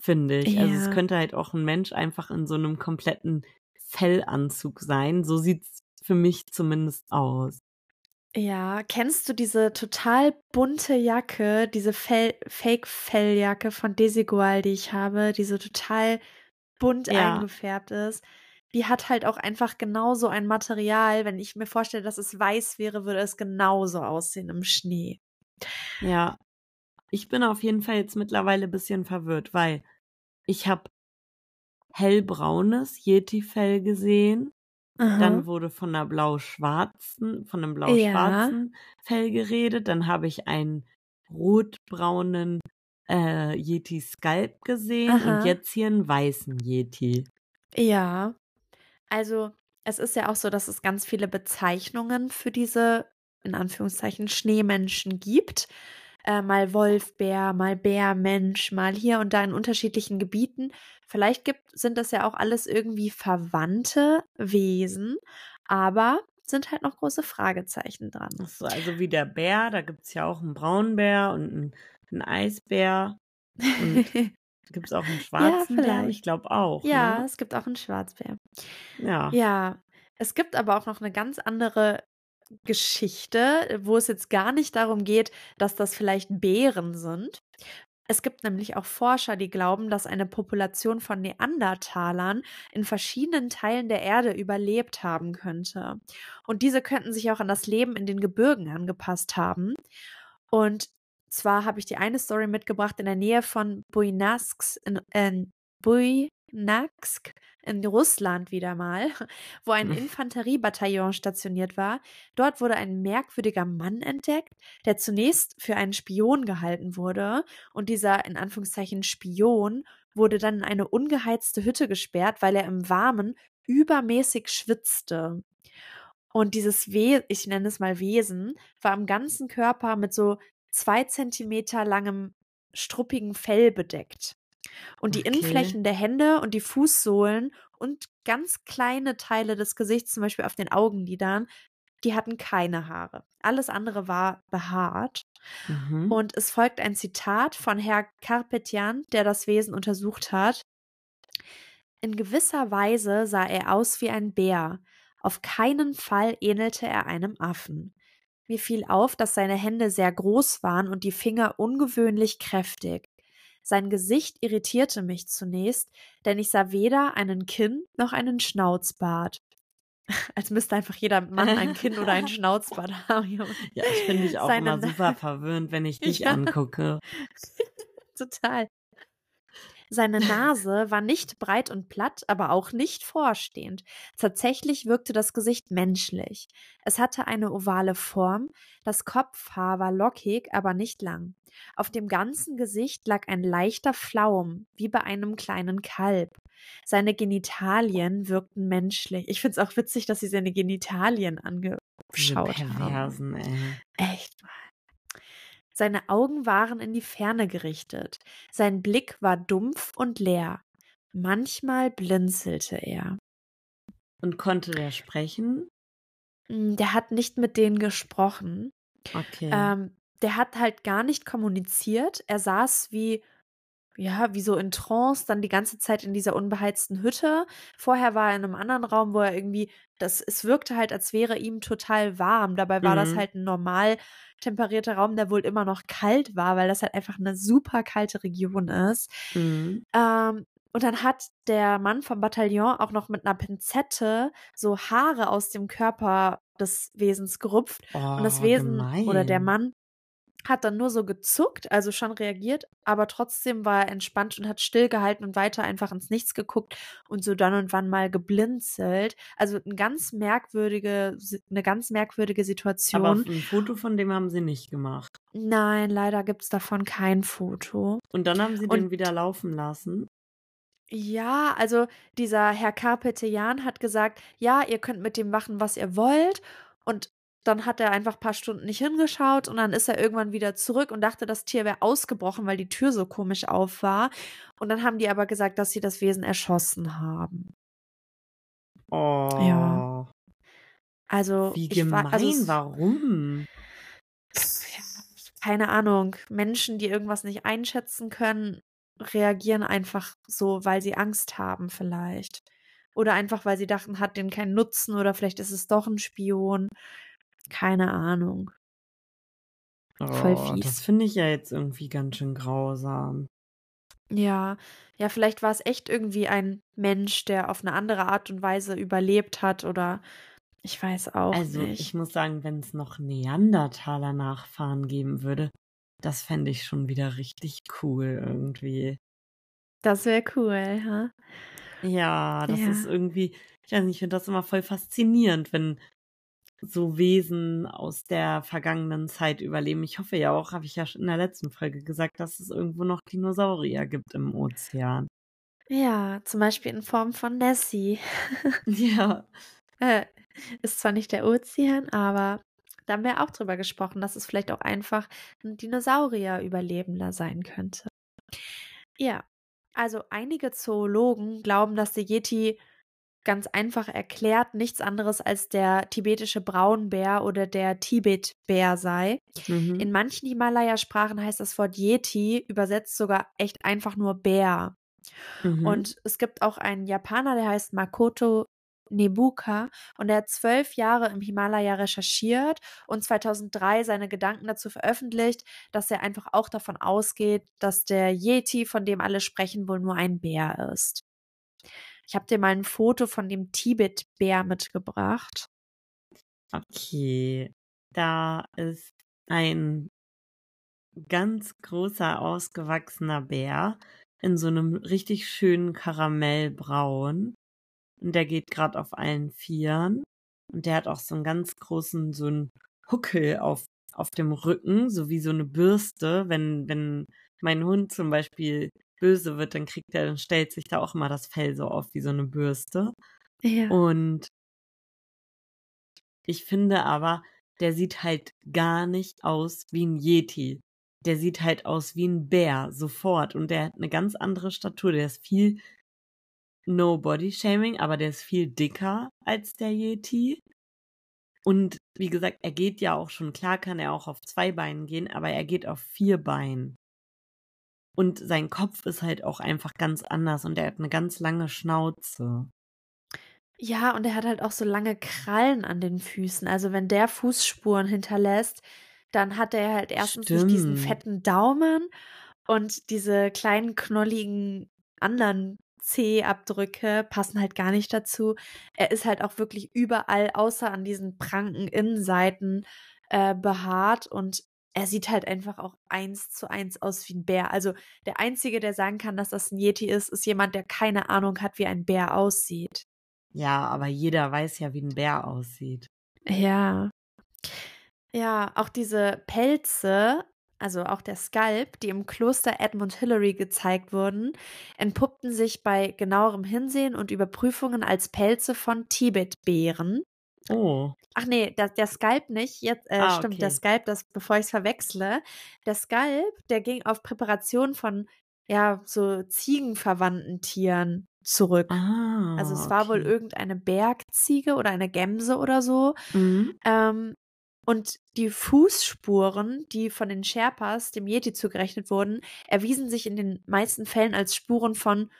Speaker 1: finde ich. Also es
Speaker 2: Ja.
Speaker 1: könnte halt auch ein Mensch einfach in so einem kompletten Fellanzug sein. So sieht's für mich zumindest aus.
Speaker 2: Ja, kennst du diese total bunte Jacke, diese Fell Fake-Felljacke von Desigual, die ich habe, die so total bunt
Speaker 1: Ja.
Speaker 2: eingefärbt ist? Die hat halt auch einfach genauso ein Material. Wenn ich mir vorstelle, dass es weiß wäre, würde es genauso aussehen im Schnee.
Speaker 1: Ja. Ich bin auf jeden Fall jetzt mittlerweile ein bisschen verwirrt, weil ich habe hellbraunes Yeti-Fell gesehen.
Speaker 2: Aha.
Speaker 1: Dann wurde von einer blau-schwarzen, von einem
Speaker 2: Ja.
Speaker 1: blau-schwarzen Fell geredet. Dann habe ich einen rotbraunen äh, Yeti Skalp gesehen
Speaker 2: Aha.
Speaker 1: und jetzt hier einen weißen Yeti.
Speaker 2: Ja. Also, es ist ja auch so, dass es ganz viele Bezeichnungen für diese, in Anführungszeichen, Schneemenschen gibt. Äh, mal Wolfbär, mal Bärmensch, mal hier und da in unterschiedlichen Gebieten. Vielleicht gibt, sind das ja auch alles irgendwie verwandte Wesen, aber sind halt noch große Fragezeichen dran.
Speaker 1: So, also wie der Bär, da gibt es ja auch einen Braunbär und einen, einen Eisbär. Und gibt es auch einen schwarzen Bär?
Speaker 2: vielleicht.
Speaker 1: Ich glaube auch.
Speaker 2: ja,
Speaker 1: Ne?
Speaker 2: es gibt auch einen Schwarzbär.
Speaker 1: Ja.
Speaker 2: Ja, es gibt aber auch noch eine ganz andere Geschichte, wo es jetzt gar nicht darum geht, dass das vielleicht Bären sind. Es gibt nämlich auch Forscher, die glauben, dass eine Population von Neandertalern in verschiedenen Teilen der Erde überlebt haben könnte. Und diese könnten sich auch an das Leben in den Gebirgen angepasst haben. Und zwar habe ich die eine Story mitgebracht in der Nähe von Buynaksk in, in Buynaksk in Russland wieder mal, wo ein
Speaker 1: Hm.
Speaker 2: Infanteriebataillon stationiert war. Dort wurde ein merkwürdiger Mann entdeckt, der zunächst für einen Spion gehalten wurde. Und dieser in Anführungszeichen Spion wurde dann in eine ungeheizte Hütte gesperrt, weil er im Warmen übermäßig schwitzte. Und dieses Wesen, ich nenne es mal Wesen, war am ganzen Körper mit so zwei Zentimeter langem struppigen Fell bedeckt. Und die
Speaker 1: Okay.
Speaker 2: Innenflächen der Hände und die Fußsohlen und ganz kleine Teile des Gesichts, zum Beispiel auf den Augenlidern, die hatten keine Haare. Alles andere war behaart.
Speaker 1: Mhm.
Speaker 2: Und es folgt ein Zitat von Herr Carpetian, der das Wesen untersucht hat. In gewisser Weise sah er aus wie ein Bär. Auf keinen Fall ähnelte er einem Affen. Mir fiel auf, dass seine Hände sehr groß waren und die Finger ungewöhnlich kräftig. Sein Gesicht irritierte mich zunächst, denn ich sah weder einen Kinn noch einen Schnauzbart. Als müsste einfach jeder Mann ein Kinn oder einen Schnauzbart haben.
Speaker 1: Ja, ich finde dich auch
Speaker 2: Seine
Speaker 1: immer super verwöhnt, wenn ich dich
Speaker 2: Ja.
Speaker 1: angucke.
Speaker 2: Total. Seine Nase war nicht breit und platt, aber auch nicht vorstehend. Tatsächlich wirkte das Gesicht menschlich. Es hatte eine ovale Form, das Kopfhaar war lockig, aber nicht lang. Auf dem ganzen Gesicht lag ein leichter Flaum, wie bei einem kleinen Kalb. Seine Genitalien wirkten menschlich. Ich finde es auch witzig, dass sie seine Genitalien angeschaut haben.
Speaker 1: Perversen, ey.
Speaker 2: Echt mal. Seine Augen waren in die Ferne gerichtet. Sein Blick war dumpf und leer. Manchmal blinzelte er.
Speaker 1: Und konnte der sprechen?
Speaker 2: Mm, Der hat nicht mit denen gesprochen.
Speaker 1: Okay.
Speaker 2: Ähm, der hat halt gar nicht kommuniziert. Er saß wie, ja, wie so in Trance, dann die ganze Zeit in dieser unbeheizten Hütte. Vorher war er in einem anderen Raum, wo er irgendwie, das, es wirkte halt, als wäre ihm total warm. Dabei war das
Speaker 1: Mhm.
Speaker 2: halt ein normal temperierter Raum, der wohl immer noch kalt war, weil das halt einfach eine super kalte Region ist.
Speaker 1: mhm.
Speaker 2: Ähm, und dann hat der Mann vom Bataillon auch noch mit einer Pinzette so Haare aus dem Körper des Wesens gerupft.
Speaker 1: oh,
Speaker 2: Und das Wesen oder der
Speaker 1: gemein.
Speaker 2: Mann hat dann nur so gezuckt, also schon reagiert, aber trotzdem war er entspannt und hat stillgehalten und weiter einfach ins Nichts geguckt und so dann und wann mal geblinzelt. Also eine ganz merkwürdige, eine ganz merkwürdige Situation.
Speaker 1: Aber ein Foto von dem haben sie nicht gemacht.
Speaker 2: Nein, leider gibt es davon kein Foto.
Speaker 1: Und dann haben sie
Speaker 2: Und-
Speaker 1: den wieder laufen lassen.
Speaker 2: Ja, also dieser Herr Carpetejan hat gesagt, ja, ihr könnt mit dem machen, was ihr wollt. Und dann hat er einfach ein paar Stunden nicht hingeschaut und dann ist er irgendwann wieder zurück und dachte, das Tier wäre ausgebrochen, weil die Tür so komisch auf war. Und dann haben die aber gesagt, dass sie das Wesen erschossen haben.
Speaker 1: Oh.
Speaker 2: Also,
Speaker 1: Wie
Speaker 2: war,
Speaker 1: gemein,
Speaker 2: also es-
Speaker 1: warum?
Speaker 2: Ja, keine Ahnung. Menschen, die irgendwas nicht einschätzen können, reagieren einfach so, weil sie Angst haben, vielleicht. Oder einfach, weil sie dachten, hat den keinen Nutzen oder vielleicht ist es doch ein Spion. Keine Ahnung. Voll
Speaker 1: Oh,
Speaker 2: fies.
Speaker 1: das finde ich ja jetzt irgendwie ganz schön grausam.
Speaker 2: Ja, ja, vielleicht war es echt irgendwie ein Mensch, der auf eine andere Art und Weise überlebt hat oder ich weiß auch
Speaker 1: Also
Speaker 2: nicht.
Speaker 1: ich muss sagen, wenn es noch Neandertaler-Nachfahren geben würde, das fände ich schon wieder richtig cool irgendwie.
Speaker 2: Das wäre cool, ha?
Speaker 1: Ja, das
Speaker 2: Ja.
Speaker 1: ist irgendwie, ich weiß nicht, ich finde das immer voll faszinierend, wenn so Wesen aus der vergangenen Zeit überleben. Ich hoffe ja auch, habe ich ja schon in der letzten Folge gesagt, dass es irgendwo noch Dinosaurier gibt im Ozean.
Speaker 2: Ja, zum Beispiel in Form von Nessie.
Speaker 1: Ja,
Speaker 2: Äh, ist zwar nicht der Ozean, aber da haben wir auch drüber gesprochen, dass es vielleicht auch einfach ein Dinosaurier-Überlebender sein könnte. Ja, also einige Zoologen glauben, dass der Yeti ganz einfach erklärt nichts anderes als der tibetische Braunbär oder der Tibetbär sei.
Speaker 1: mhm.
Speaker 2: In manchen Himalaya-Sprachen heißt das Wort Yeti übersetzt sogar echt einfach nur Bär.
Speaker 1: Mhm.
Speaker 2: Und es gibt auch einen Japaner, der heißt Makoto Nebuka und der hat zwölf Jahre im Himalaya recherchiert und 2003 seine Gedanken dazu veröffentlicht, dass er einfach auch davon ausgeht, dass der Yeti, von dem alle sprechen, wohl nur ein Bär ist. Ich habe dir mal ein Foto von dem Tibet-Bär mitgebracht.
Speaker 1: Okay, da ist ein ganz großer, ausgewachsener Bär in so einem richtig schönen Karamellbraun. Und der geht gerade auf allen Vieren. Und der hat auch so einen ganz großen, so einen Huckel auf, auf dem Rücken, so wie so eine Bürste. Wenn, wenn mein Hund zum Beispiel böse wird, dann kriegt er, dann stellt sich da auch immer das Fell so auf wie so eine Bürste.
Speaker 2: Ja.
Speaker 1: Und ich finde aber, der sieht halt gar nicht aus wie ein Yeti. Der sieht halt aus wie ein Bär, sofort. Und der hat eine ganz andere Statur. Der ist viel No Body Shaming, aber der ist viel dicker als der Yeti. Und wie gesagt, er geht ja auch schon, klar kann er auch auf zwei Beinen gehen, aber er geht auf vier Beinen. Und sein Kopf ist halt auch einfach ganz anders und er hat eine ganz lange Schnauze.
Speaker 2: Ja, und er hat halt auch so lange Krallen an den Füßen. Also wenn der Fußspuren hinterlässt, dann hat er halt erstens nicht diesen fetten Daumen und diese kleinen knolligen anderen C-Abdrücke passen halt gar nicht dazu. Er ist halt auch wirklich überall, außer an diesen pranken Innenseiten, äh, behaart und er sieht halt einfach auch eins zu eins aus wie ein Bär. Also der Einzige, der sagen kann, dass das ein Yeti ist, ist jemand, der keine Ahnung hat, wie ein Bär aussieht.
Speaker 1: Ja, aber jeder weiß ja, wie ein Bär aussieht.
Speaker 2: Ja. Ja, auch diese Pelze, also auch der Skalp, die im Kloster Edmund Hillary gezeigt wurden, entpuppten sich bei genauerem Hinsehen und Überprüfungen als Pelze von Tibetbären.
Speaker 1: Oh.
Speaker 2: Ach nee, der, der Skalp nicht. Jetzt, äh,
Speaker 1: Ah,
Speaker 2: stimmt,
Speaker 1: okay.
Speaker 2: der Skalp, das, bevor ich es verwechsle. Der Skalp, der ging auf Präparation von, ja, so ziegenverwandten Tieren zurück.
Speaker 1: Ah.
Speaker 2: also es war wohl
Speaker 1: okay.
Speaker 2: irgendeine Bergziege oder eine Gemse oder so.
Speaker 1: Mhm.
Speaker 2: Ähm, und die Fußspuren, die von den Sherpas dem Yeti zugerechnet wurden, erwiesen sich in den meisten Fällen als Spuren von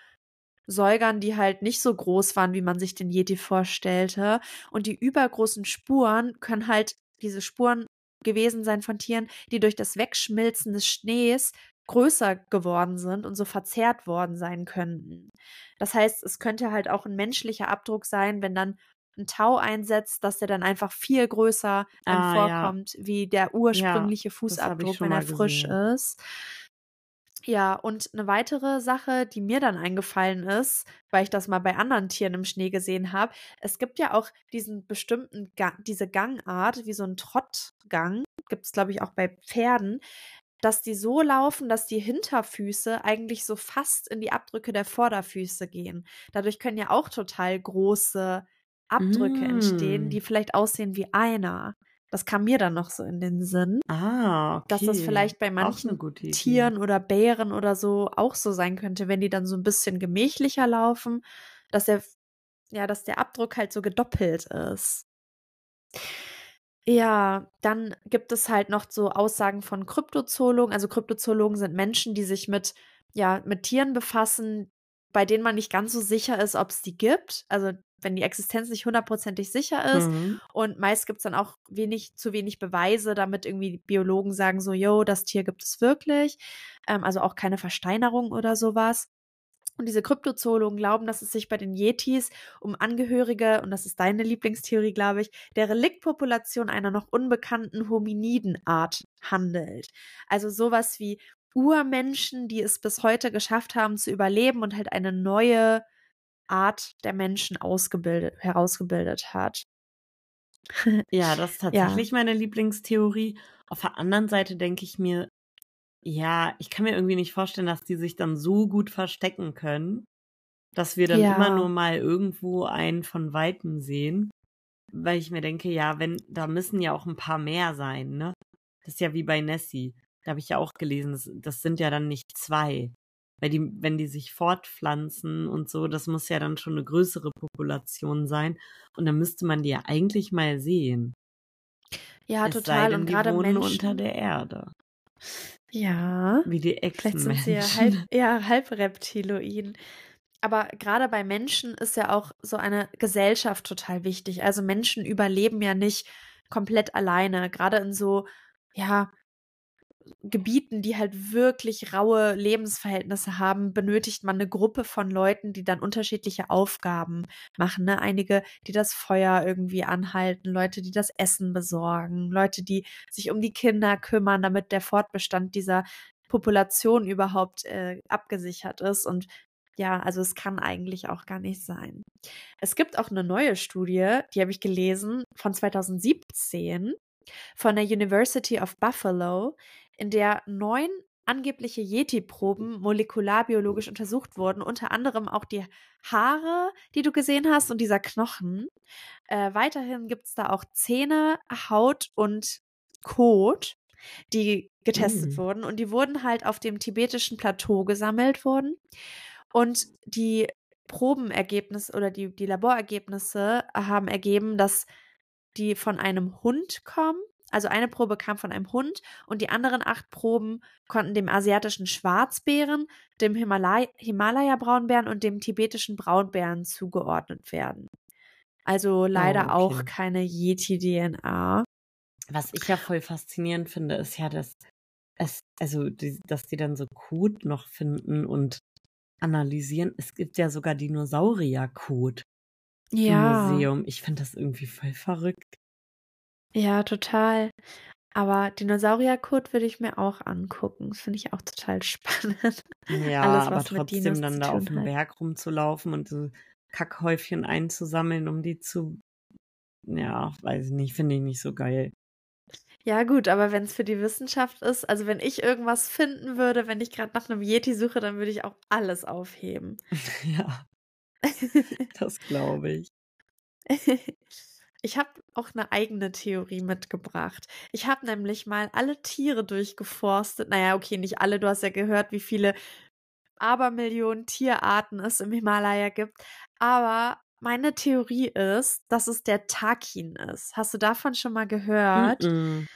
Speaker 2: Säugern, die halt nicht so groß waren, wie man sich den Yeti vorstellte. Und die übergroßen Spuren können halt diese Spuren gewesen sein von Tieren, die durch das Wegschmilzen des Schnees größer geworden sind und so verzerrt worden sein könnten. Das heißt, es könnte halt auch ein menschlicher Abdruck sein, wenn dann ein Tau einsetzt, dass der dann einfach viel größer dann
Speaker 1: Ah, ja.
Speaker 2: vorkommt, wie der ursprüngliche Fußabdruck,
Speaker 1: schon
Speaker 2: wenn er frisch
Speaker 1: gesehen.
Speaker 2: ist. Ja, und eine weitere Sache, die mir dann eingefallen ist, weil ich das mal bei anderen Tieren im Schnee gesehen habe, es gibt ja auch diesen bestimmten Ga diese Gangart, wie so ein Trottgang, gibt es, glaube ich, auch bei Pferden, dass die so laufen, dass die Hinterfüße eigentlich so fast in die Abdrücke der Vorderfüße gehen. Dadurch können ja auch total große Abdrücke entstehen,
Speaker 1: Mm.
Speaker 2: die vielleicht aussehen wie einer. Das kam mir dann noch so in den Sinn,
Speaker 1: Ah, okay.
Speaker 2: dass das vielleicht bei manchen. Tieren oder Bären oder so auch so sein könnte, wenn die dann so ein bisschen gemächlicher laufen, dass der, ja, dass der Abdruck halt so gedoppelt ist. Ja, dann gibt es halt noch so Aussagen von Kryptozoologen. Also Kryptozoologen sind Menschen, die sich mit, ja, mit Tieren befassen, bei denen man nicht ganz so sicher ist, ob es die gibt. Also wenn die Existenz nicht hundertprozentig sicher ist.
Speaker 1: Mhm.
Speaker 2: Und meist gibt es dann auch wenig, zu wenig Beweise, damit irgendwie die Biologen sagen so, yo, das Tier gibt es wirklich. Ähm, also auch keine Versteinerung oder sowas. Und diese Kryptozoologen glauben, dass es sich bei den Yetis um Angehörige, und das ist deine Lieblingstheorie, glaube ich, der Reliktpopulation einer noch unbekannten Hominidenart handelt. Also sowas wie Urmenschen, die es bis heute geschafft haben zu überleben und halt eine neue Art der Menschen ausgebildet, herausgebildet hat.
Speaker 1: Ja, das ist
Speaker 2: Ja.
Speaker 1: tatsächlich meine Lieblingstheorie. Auf der anderen Seite denke ich mir, ja, ich kann mir irgendwie nicht vorstellen, dass die sich dann so gut verstecken können, dass wir dann
Speaker 2: Ja.
Speaker 1: immer nur mal irgendwo einen von Weitem sehen. Weil ich mir denke, ja, wenn, da müssen ja auch ein paar mehr sein, ne? Das ist ja wie bei Nessie. Da habe ich ja auch gelesen, das, das sind ja dann nicht zwei. Weil die, wenn die sich fortpflanzen und so, das muss ja dann schon eine größere Population sein. Und dann müsste man die ja eigentlich mal sehen.
Speaker 2: Ja,
Speaker 1: es
Speaker 2: total.
Speaker 1: denn,
Speaker 2: Und
Speaker 1: die
Speaker 2: gerade
Speaker 1: wohnen
Speaker 2: Menschen.
Speaker 1: unter der Erde.
Speaker 2: Ja.
Speaker 1: Wie die
Speaker 2: Vielleicht sind sie ja
Speaker 1: Echsenmenschen.
Speaker 2: halb, ja, halb Reptiloiden. Aber gerade bei Menschen ist ja auch so eine Gesellschaft total wichtig. Also Menschen überleben ja nicht komplett alleine. Gerade in so, ja, Gebieten, die halt wirklich raue Lebensverhältnisse haben, benötigt man eine Gruppe von Leuten, die dann unterschiedliche Aufgaben machen. Ne? Einige, die das Feuer irgendwie anhalten, Leute, die das Essen besorgen, Leute, die sich um die Kinder kümmern, damit der Fortbestand dieser Population überhaupt äh, abgesichert ist. Und ja, also es kann eigentlich auch gar nicht sein. Es gibt auch eine neue Studie, die habe ich gelesen, von 2017 von der University of Buffalo, in der neun angebliche Yeti-Proben molekularbiologisch untersucht wurden, unter anderem auch die Haare, die du gesehen hast, und dieser Knochen. Äh, weiterhin gibt es da auch Zähne, Haut und Kot, die getestet
Speaker 1: Mm.
Speaker 2: wurden. Und die wurden halt auf dem tibetischen Plateau gesammelt worden. Und die Probenergebnisse oder die, die Laborergebnisse haben ergeben, dass die von einem Hund kommen. Also eine Probe kam von einem Hund und die anderen acht Proben konnten dem asiatischen Schwarzbären, dem Himalay Himalaya-Braunbären und dem tibetischen Braunbären zugeordnet werden. Also leider
Speaker 1: okay.
Speaker 2: auch keine Yeti-DNA.
Speaker 1: Was ich ja voll faszinierend finde, ist ja, dass es, also, die, dass die dann so Kot noch finden und analysieren. Es gibt ja sogar Dinosaurier-Kot im Museum. Ich finde das irgendwie voll verrückt.
Speaker 2: Ja, total. Aber Dinosaurierkot würde ich mir auch angucken. Das finde ich auch total spannend.
Speaker 1: Ja,
Speaker 2: Alles,
Speaker 1: aber trotzdem dann da auf dem. Berg rumzulaufen und so Kackhäufchen einzusammeln, um die zu, ja, weiß ich nicht, finde ich nicht so geil.
Speaker 2: Ja, gut, aber wenn es für die Wissenschaft ist, also wenn ich irgendwas finden würde, wenn ich gerade nach einem Yeti suche, dann würde ich auch alles aufheben.
Speaker 1: ja, das glaube ich.
Speaker 2: Ich habe auch eine eigene Theorie mitgebracht. Ich habe nämlich mal alle Tiere durchgeforstet. Naja, okay, nicht alle. Du hast ja gehört, wie viele Abermillionen Tierarten es im Himalaya gibt. Aber meine Theorie ist, dass es der Takin ist. Hast du davon schon mal gehört?
Speaker 1: Mm-mm.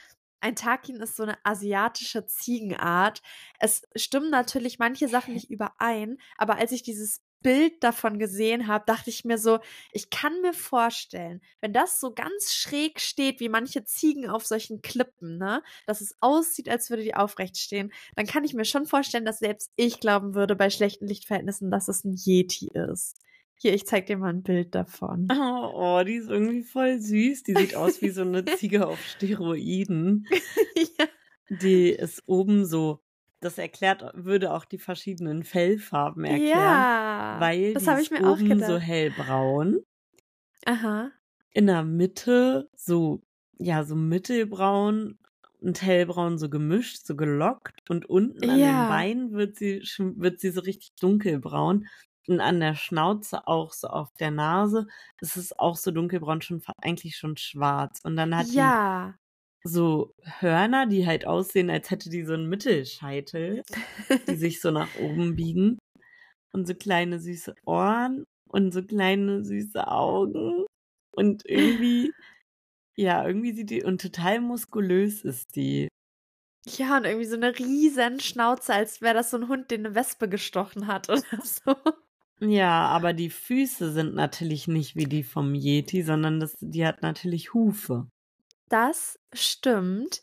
Speaker 2: Ein Takin ist so eine asiatische Ziegenart. Es stimmen natürlich manche Sachen nicht überein, aber als ich dieses Bild davon gesehen habe, dachte ich mir so, ich kann mir vorstellen, wenn das so ganz schräg steht, wie manche Ziegen auf solchen Klippen, ne, dass es aussieht, als würde die aufrecht stehen, dann kann ich mir schon vorstellen, dass selbst ich glauben würde bei schlechten Lichtverhältnissen, dass es ein Yeti ist. Hier, ich zeig dir mal ein Bild davon.
Speaker 1: Oh, oh, die ist irgendwie voll süß. Die sieht aus wie so eine Ziege auf Steroiden.
Speaker 2: ja.
Speaker 1: Die ist oben so. Das erklärt, würde auch die verschiedenen Fellfarben erklären.
Speaker 2: ja.
Speaker 1: weil
Speaker 2: das habe ich mir auch gedacht.
Speaker 1: so hellbraun.
Speaker 2: Aha.
Speaker 1: In der Mitte so, ja, so mittelbraun und hellbraun so gemischt, so gelockt. Und unten an den
Speaker 2: Ja.
Speaker 1: Beinen wird sie, wird sie so richtig dunkelbraun. Und an der Schnauze auch so auf der Nase. ist Es auch so dunkelbraun, schon eigentlich schon schwarz. Und dann hat
Speaker 2: Ja.
Speaker 1: So Hörner, die halt aussehen, als hätte die so einen Mittelscheitel, die sich so nach oben biegen. Und so kleine süße Ohren und so kleine süße Augen. Und irgendwie, ja, irgendwie sieht die, und total muskulös ist die.
Speaker 2: Ja, und irgendwie so eine riesen Schnauze, als wäre das so ein Hund, den eine Wespe gestochen hat oder so.
Speaker 1: Ja, aber die Füße sind natürlich nicht wie die vom Yeti, sondern das, die hat natürlich Hufe.
Speaker 2: Das stimmt.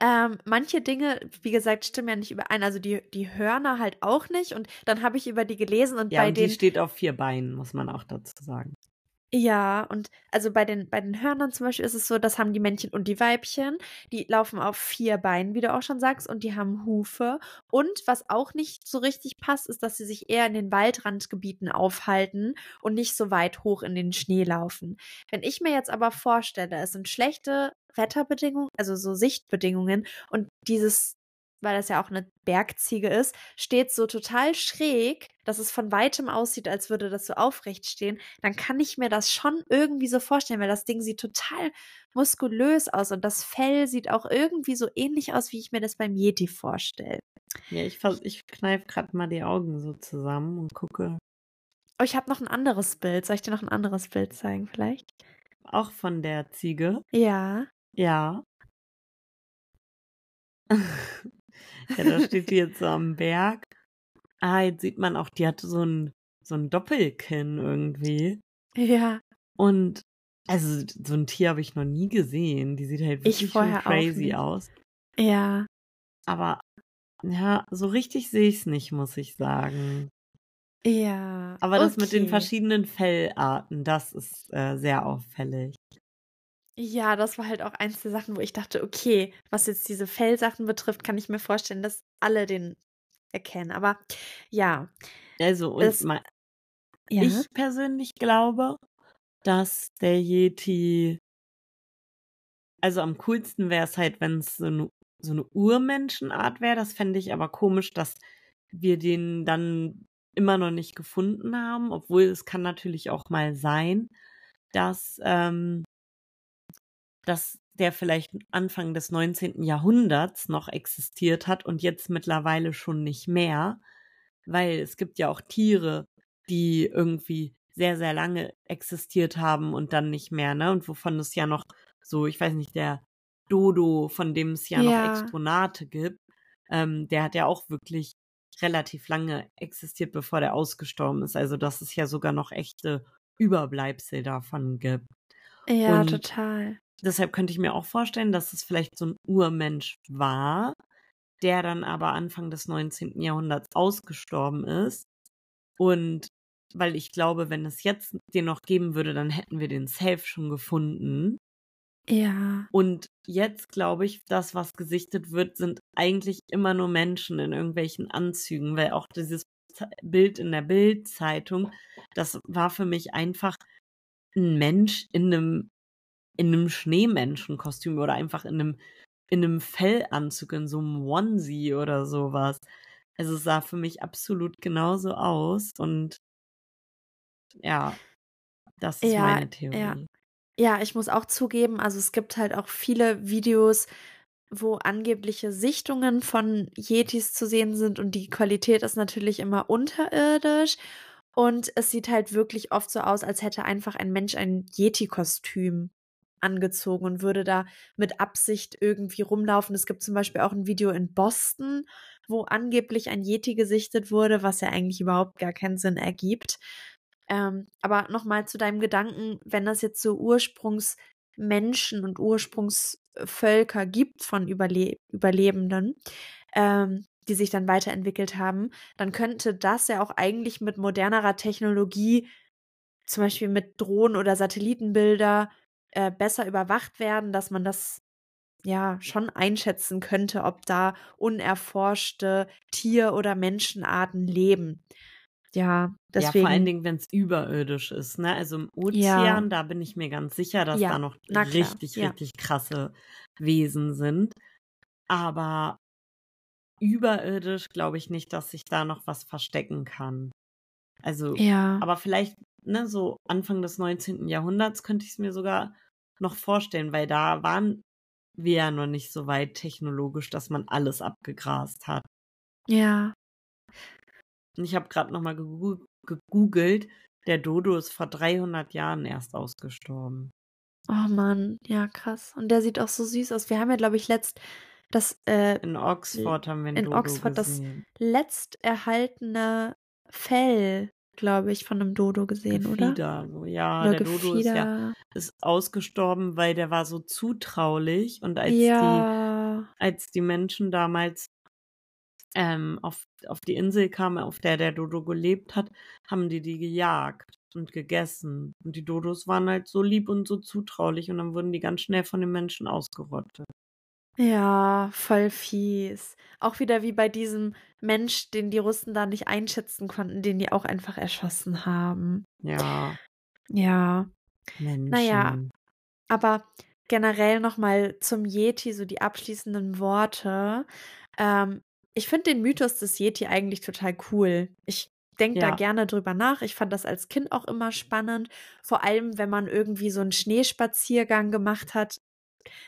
Speaker 2: Ähm, manche Dinge, wie gesagt, stimmen ja nicht überein. Also die, die Hörner halt auch nicht. Und dann habe ich über die gelesen und
Speaker 1: Ja,
Speaker 2: bei
Speaker 1: und die
Speaker 2: den.
Speaker 1: steht auf vier Beinen, muss man auch dazu sagen.
Speaker 2: Ja, und also bei den, bei den Hörnern zum Beispiel ist es so, das haben die Männchen und die Weibchen. Die laufen auf vier Beinen, wie du auch schon sagst, und die haben Hufe. Und was auch nicht so richtig passt, ist, dass sie sich eher in den Waldrandgebieten aufhalten und nicht so weit hoch in den Schnee laufen. Wenn ich mir jetzt aber vorstelle, es sind schlechte Wetterbedingungen, also so Sichtbedingungen, und dieses weil das ja auch eine Bergziege ist, steht so total schräg, dass es von weitem aussieht, als würde das so aufrecht stehen, dann kann ich mir das schon irgendwie so vorstellen, weil das Ding sieht total muskulös aus und das Fell sieht auch irgendwie so ähnlich aus, wie ich mir das beim Yeti vorstelle.
Speaker 1: Ja, ich, ich kneife gerade mal die Augen so zusammen und gucke
Speaker 2: Oh, ich habe noch ein anderes Bild. Soll ich dir noch ein anderes Bild zeigen, vielleicht?
Speaker 1: auch von der Ziege.
Speaker 2: Ja.
Speaker 1: Ja. ja, da steht die jetzt so am Berg. Ah, jetzt sieht man auch, die hat so ein, so ein Doppelkinn irgendwie.
Speaker 2: Ja.
Speaker 1: Und also so ein Tier habe ich noch nie gesehen. Die sieht halt
Speaker 2: Ich
Speaker 1: wirklich crazy aus.
Speaker 2: Ja.
Speaker 1: Aber ja, so richtig sehe ich es nicht, muss ich sagen.
Speaker 2: Ja.
Speaker 1: Aber das mit den
Speaker 2: okay.
Speaker 1: verschiedenen Fellarten, das ist äh, sehr auffällig.
Speaker 2: Ja, das war halt auch eins der Sachen, wo ich dachte, okay, was jetzt diese Fellsachen betrifft, kann ich mir vorstellen, dass alle den erkennen. Aber ja.
Speaker 1: Also, und
Speaker 2: Es-
Speaker 1: ma-
Speaker 2: Ja.
Speaker 1: ich persönlich glaube, dass der Yeti. Also am coolsten wäre es halt, wenn es so eine, so eine Urmenschenart wäre. Das fände ich aber komisch, dass wir den dann immer noch nicht gefunden haben, obwohl es kann natürlich auch mal sein, dass, ähm, dass der vielleicht Anfang des 19. Jahrhunderts noch existiert hat und jetzt mittlerweile schon nicht mehr, weil es gibt ja auch Tiere, die irgendwie sehr, sehr lange existiert haben und dann nicht mehr, ne? Und wovon es ja noch so, ich weiß nicht, der Dodo, von dem es ja,
Speaker 2: Ja.
Speaker 1: noch Exponate gibt, ähm, der hat ja auch wirklich relativ lange existiert, bevor der ausgestorben ist. Also, dass es ja sogar noch echte Überbleibsel davon gibt.
Speaker 2: Ja,
Speaker 1: und-
Speaker 2: total.
Speaker 1: Deshalb könnte ich mir auch vorstellen, dass es vielleicht so ein Urmensch war, der dann aber Anfang des 19. Jahrhunderts ausgestorben ist. Und weil ich glaube, wenn es jetzt den noch geben würde, dann hätten wir den safe schon gefunden.
Speaker 2: Ja.
Speaker 1: Und jetzt glaube ich, das, was gesichtet wird, sind eigentlich immer nur Menschen in irgendwelchen Anzügen, weil auch dieses Bild in der Bild-Zeitung, das war für mich einfach ein Mensch in einem, in einem Schneemenschenkostüm oder einfach in einem, in einem Fellanzug, in so einem Onesie oder sowas. Also es sah für mich absolut genauso aus und ja, das ist
Speaker 2: Ja,
Speaker 1: meine Theorie.
Speaker 2: ja. Ja, ich muss auch zugeben, also es gibt halt auch viele Videos, wo angebliche Sichtungen von Yetis zu sehen sind und die Qualität ist natürlich immer unterirdisch. Und es sieht halt wirklich oft so aus, als hätte einfach ein Mensch ein Yeti-Kostüm angezogen und würde da mit Absicht irgendwie rumlaufen. Es gibt zum Beispiel auch ein Video in Boston, wo angeblich ein Yeti gesichtet wurde, was ja eigentlich überhaupt gar keinen Sinn ergibt. Ähm, aber nochmal zu deinem Gedanken, wenn das jetzt so Ursprungsmenschen und Ursprungsvölker gibt von Überle Überlebenden, ähm, die sich dann weiterentwickelt haben, dann könnte das ja auch eigentlich mit modernerer Technologie zum Beispiel mit Drohnen oder Satellitenbilder äh, besser überwacht werden, dass man das ja schon einschätzen könnte, ob da unerforschte Tier- oder Menschenarten leben. Ja, deswegen.
Speaker 1: Ja, vor allen Dingen, wenn es überirdisch ist, ne? Also im Ozean,
Speaker 2: Ja.
Speaker 1: da bin ich mir ganz sicher, dass
Speaker 2: Ja,
Speaker 1: da noch
Speaker 2: na klar,
Speaker 1: richtig,
Speaker 2: ja.
Speaker 1: richtig krasse Wesen sind. Aber überirdisch glaube ich nicht, dass sich da noch was verstecken kann. Also,
Speaker 2: Ja.
Speaker 1: aber vielleicht, ne, so Anfang des 19. Jahrhunderts könnte ich es mir sogar noch vorstellen, weil da waren wir ja noch nicht so weit technologisch, dass man alles abgegrast hat.
Speaker 2: Ja.
Speaker 1: Und ich habe gerade nochmal gegoo- gegoogelt, der Dodo ist vor 300 Jahren erst ausgestorben.
Speaker 2: Oh Mann, ja, krass. Und der sieht auch so süß aus. Wir haben ja, glaube ich, letzt das äh,
Speaker 1: In Oxford haben wir
Speaker 2: in
Speaker 1: Dodo
Speaker 2: Oxford das
Speaker 1: gesehen.
Speaker 2: letzt erhaltene Fell, glaube ich, von einem Dodo gesehen, oder?
Speaker 1: Gefieder, so, ja,
Speaker 2: Oder
Speaker 1: der Dodo ist ja
Speaker 2: Gefieder.
Speaker 1: ist ausgestorben, weil der war so zutraulich und als die
Speaker 2: Ja.
Speaker 1: als die Menschen damals ähm, auf, auf die Insel kamen, auf der der Dodo gelebt hat, haben die die gejagt und gegessen. Und die Dodos waren halt so lieb und so zutraulich und dann wurden die ganz schnell von den Menschen ausgerottet.
Speaker 2: Ja, voll fies. Auch wieder wie bei diesem Mensch, den die Russen da nicht einschätzen konnten, den die auch einfach erschossen haben.
Speaker 1: Ja,
Speaker 2: Ja.
Speaker 1: Menschen.
Speaker 2: Naja. Aber generell nochmal zum Yeti, so die abschließenden Worte. Ähm, ich finde den Mythos des Yeti eigentlich total cool. Ich denke da
Speaker 1: Ja.
Speaker 2: gerne drüber nach. Ich fand das als Kind auch immer spannend. Vor allem, wenn man irgendwie so einen Schneespaziergang gemacht hat.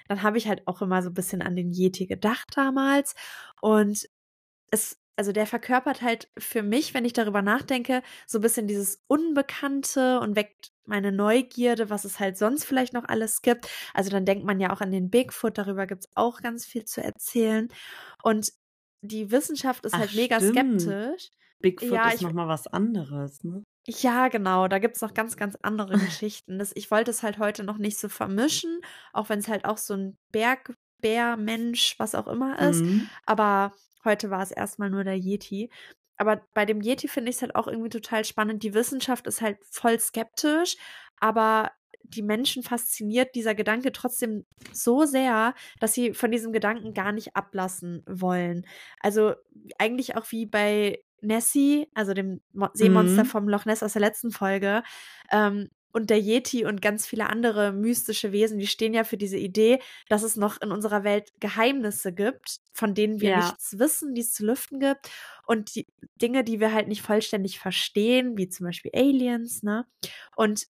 Speaker 2: Dann habe ich halt auch immer so ein bisschen an den Yeti gedacht damals. Und es, also der verkörpert halt für mich, wenn ich darüber nachdenke, so ein bisschen dieses Unbekannte und weckt meine Neugierde, was es halt sonst vielleicht noch alles gibt. Also dann denkt man ja auch an den Bigfoot, darüber gibt es auch ganz viel zu erzählen. Und die Wissenschaft ist
Speaker 1: Ach,
Speaker 2: halt mega
Speaker 1: stimmt.
Speaker 2: skeptisch.
Speaker 1: Bigfoot
Speaker 2: Ja,
Speaker 1: ist nochmal was anderes, ne?
Speaker 2: Ja, genau, da gibt es noch ganz, ganz andere Geschichten. Das, ich wollte es halt heute noch nicht so vermischen, auch wenn es halt auch so ein Bergbär, Mensch, was auch immer ist.
Speaker 1: Mhm.
Speaker 2: Aber heute war es erstmal nur der Yeti. Aber bei dem Yeti finde ich es halt auch irgendwie total spannend. Die Wissenschaft ist halt voll skeptisch, aber die Menschen fasziniert dieser Gedanke trotzdem so sehr, dass sie von diesem Gedanken gar nicht ablassen wollen. Also eigentlich auch wie bei Nessie, also dem Mo Seemonster
Speaker 1: Mhm.
Speaker 2: vom Loch Ness aus der letzten Folge. Ähm, und der Yeti und ganz viele andere mystische Wesen, die stehen ja für diese Idee, dass es noch in unserer Welt Geheimnisse gibt, von denen wir
Speaker 1: Ja.
Speaker 2: nichts wissen, die es zu lüften gibt. Und die Dinge, die wir halt nicht vollständig verstehen, wie zum Beispiel Aliens, ne? Und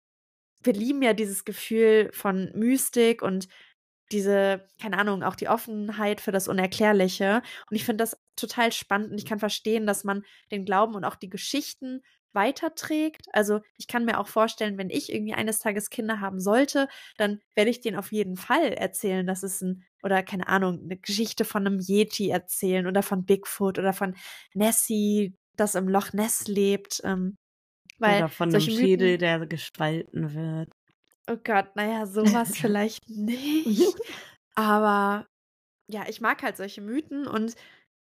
Speaker 2: wir lieben ja dieses Gefühl von Mystik und diese, keine Ahnung, auch die Offenheit für das Unerklärliche. Und ich finde das total spannend und ich kann verstehen, dass man den Glauben und auch die Geschichten weiterträgt. Also ich kann mir auch vorstellen, wenn ich irgendwie eines Tages Kinder haben sollte, dann werde ich denen auf jeden Fall erzählen, dass es ein, oder keine Ahnung, eine Geschichte von einem Yeti erzählen oder von Bigfoot oder von Nessie, das im Loch Ness lebt. Ähm, weil
Speaker 1: Oder von einem Schädel,
Speaker 2: Mythen,
Speaker 1: der gespalten wird.
Speaker 2: Oh Gott, naja, sowas vielleicht nicht. Aber ja, ich mag halt solche Mythen und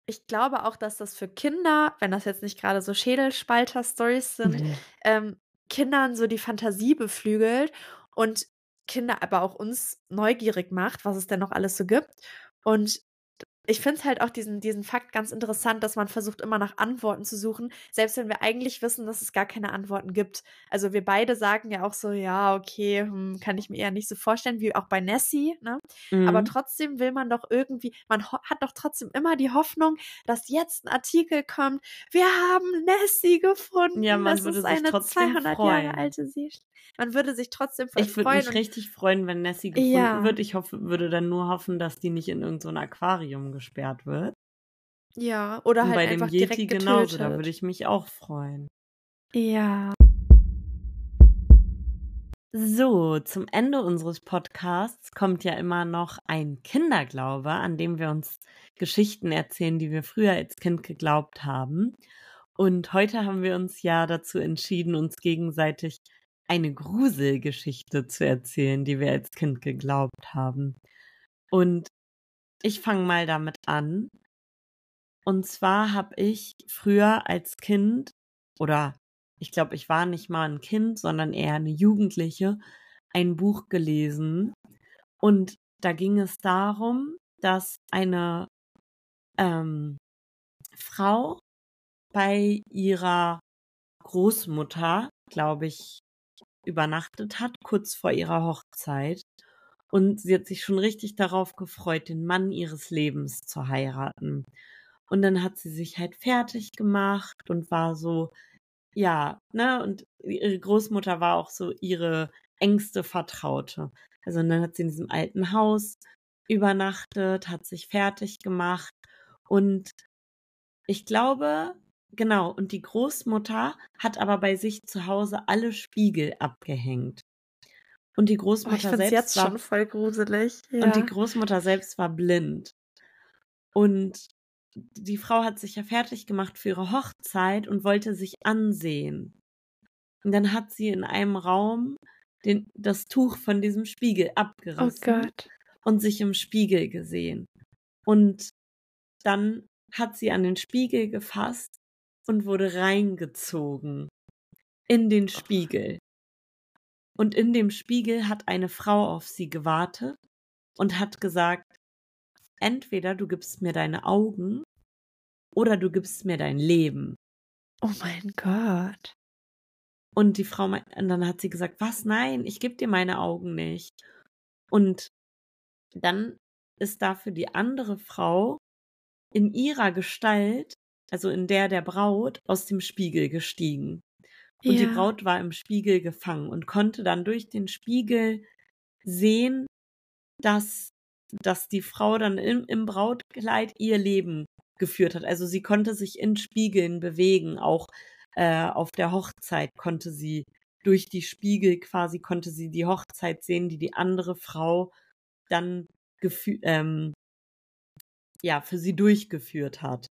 Speaker 2: ich glaube auch, dass das für Kinder, wenn das jetzt nicht gerade so Schädelspalter-Stories sind,
Speaker 1: Mhm.
Speaker 2: ähm, Kindern so die Fantasie beflügelt und Kinder aber auch uns neugierig macht, was es denn noch alles so gibt. Und ich finde es halt auch diesen, diesen Fakt ganz interessant, dass man versucht, immer nach Antworten zu suchen, selbst wenn wir eigentlich wissen, dass es gar keine Antworten gibt. Also wir beide sagen ja auch so, ja, okay, hm, kann ich mir eher nicht so vorstellen, wie auch bei Nessie, ne? Aber
Speaker 1: Mhm.
Speaker 2: trotzdem will man doch irgendwie, man hat doch trotzdem immer die Hoffnung, dass jetzt ein Artikel kommt, wir haben Nessie gefunden.
Speaker 1: Ja, man
Speaker 2: das
Speaker 1: würde
Speaker 2: ist
Speaker 1: sich
Speaker 2: eine
Speaker 1: trotzdem
Speaker 2: 200
Speaker 1: freuen.
Speaker 2: Jahre alte See. Man würde sich trotzdem voll
Speaker 1: Ich würde
Speaker 2: freuen.
Speaker 1: mich richtig freuen, wenn Nessie gefunden
Speaker 2: Ja.
Speaker 1: wird. Ich hoffe, würde dann nur hoffen, dass die nicht in irgendein so Aquarium gesperrt wird.
Speaker 2: ja, oder
Speaker 1: Und
Speaker 2: halt
Speaker 1: bei dem
Speaker 2: einfach
Speaker 1: Yeti
Speaker 2: direkt getötet.
Speaker 1: genauso, da würde ich mich auch freuen.
Speaker 2: ja.
Speaker 1: So, zum Ende unseres Podcasts kommt ja immer noch ein Kinderglaube, an dem wir uns Geschichten erzählen, die wir früher als Kind geglaubt haben. Und heute haben wir uns ja dazu entschieden, uns gegenseitig eine Gruselgeschichte zu erzählen, die wir als Kind geglaubt haben. Und ich fange mal damit an. Und zwar habe ich früher als Kind oder ich glaube, ich war nicht mal ein Kind, sondern eher eine Jugendliche, ein Buch gelesen. Und da ging es darum, dass eine ähm, Frau bei ihrer Großmutter, glaube ich, übernachtet hat, kurz vor ihrer Hochzeit. Und sie hat sich schon richtig darauf gefreut, den Mann ihres Lebens zu heiraten. Und dann hat sie sich halt fertig gemacht und war so, ja, ne, und ihre Großmutter war auch so ihre engste Vertraute. Also dann hat sie in diesem alten Haus übernachtet, hat sich fertig gemacht und ich glaube, genau, und die Großmutter hat aber bei sich zu Hause alle Spiegel abgehängt. Und die
Speaker 2: Oh,
Speaker 1: Großmutter
Speaker 2: find's
Speaker 1: selbst
Speaker 2: jetzt
Speaker 1: war
Speaker 2: schon voll gruselig.
Speaker 1: und die
Speaker 2: Ja.
Speaker 1: Großmutter selbst war blind. Und die Frau hat sich ja fertig gemacht für ihre Hochzeit und wollte sich ansehen. Und dann hat sie in einem Raum den, das Tuch von diesem Spiegel
Speaker 2: Oh
Speaker 1: abgerissen
Speaker 2: Gott.
Speaker 1: und sich im Spiegel gesehen. Und dann hat sie an den Spiegel gefasst und wurde reingezogen in den Spiegel. Und in dem Spiegel hat eine Frau auf sie gewartet und hat gesagt, entweder du gibst mir deine Augen oder du gibst mir dein Leben.
Speaker 2: Oh mein Gott.
Speaker 1: Und die Frau, und dann hat sie gesagt, was? Nein, ich gebe dir meine Augen nicht. Und dann ist dafür die andere Frau in ihrer Gestalt, also in der der Braut, aus dem Spiegel gestiegen. Und die
Speaker 2: Ja.
Speaker 1: Braut war im Spiegel gefangen und konnte dann durch den Spiegel sehen, dass, dass die Frau dann im, im Brautkleid ihr Leben geführt hat. Also sie konnte sich in Spiegeln bewegen, auch äh, auf der Hochzeit konnte sie durch die Spiegel quasi konnte sie die Hochzeit sehen, die die andere Frau dann ähm, ja für sie durchgeführt hat.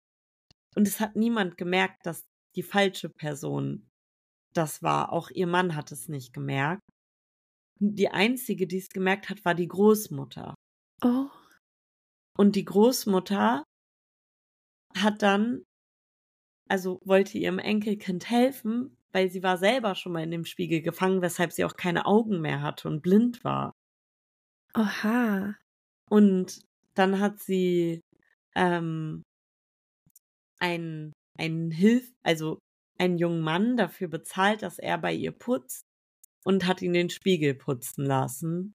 Speaker 1: Und es hat niemand gemerkt, dass die falsche Person das war. Auch ihr Mann hat es nicht gemerkt. Die einzige, die es gemerkt hat, war die Großmutter.
Speaker 2: Oh.
Speaker 1: Und die Großmutter hat dann, also wollte ihrem Enkelkind helfen, weil sie war selber schon mal in dem Spiegel gefangen, weshalb sie auch keine Augen mehr hatte und blind war.
Speaker 2: Oha.
Speaker 1: Und dann hat sie ähm, einen, einen Hilf, also einen jungen Mann dafür bezahlt, dass er bei ihr putzt und hat ihn den Spiegel putzen lassen.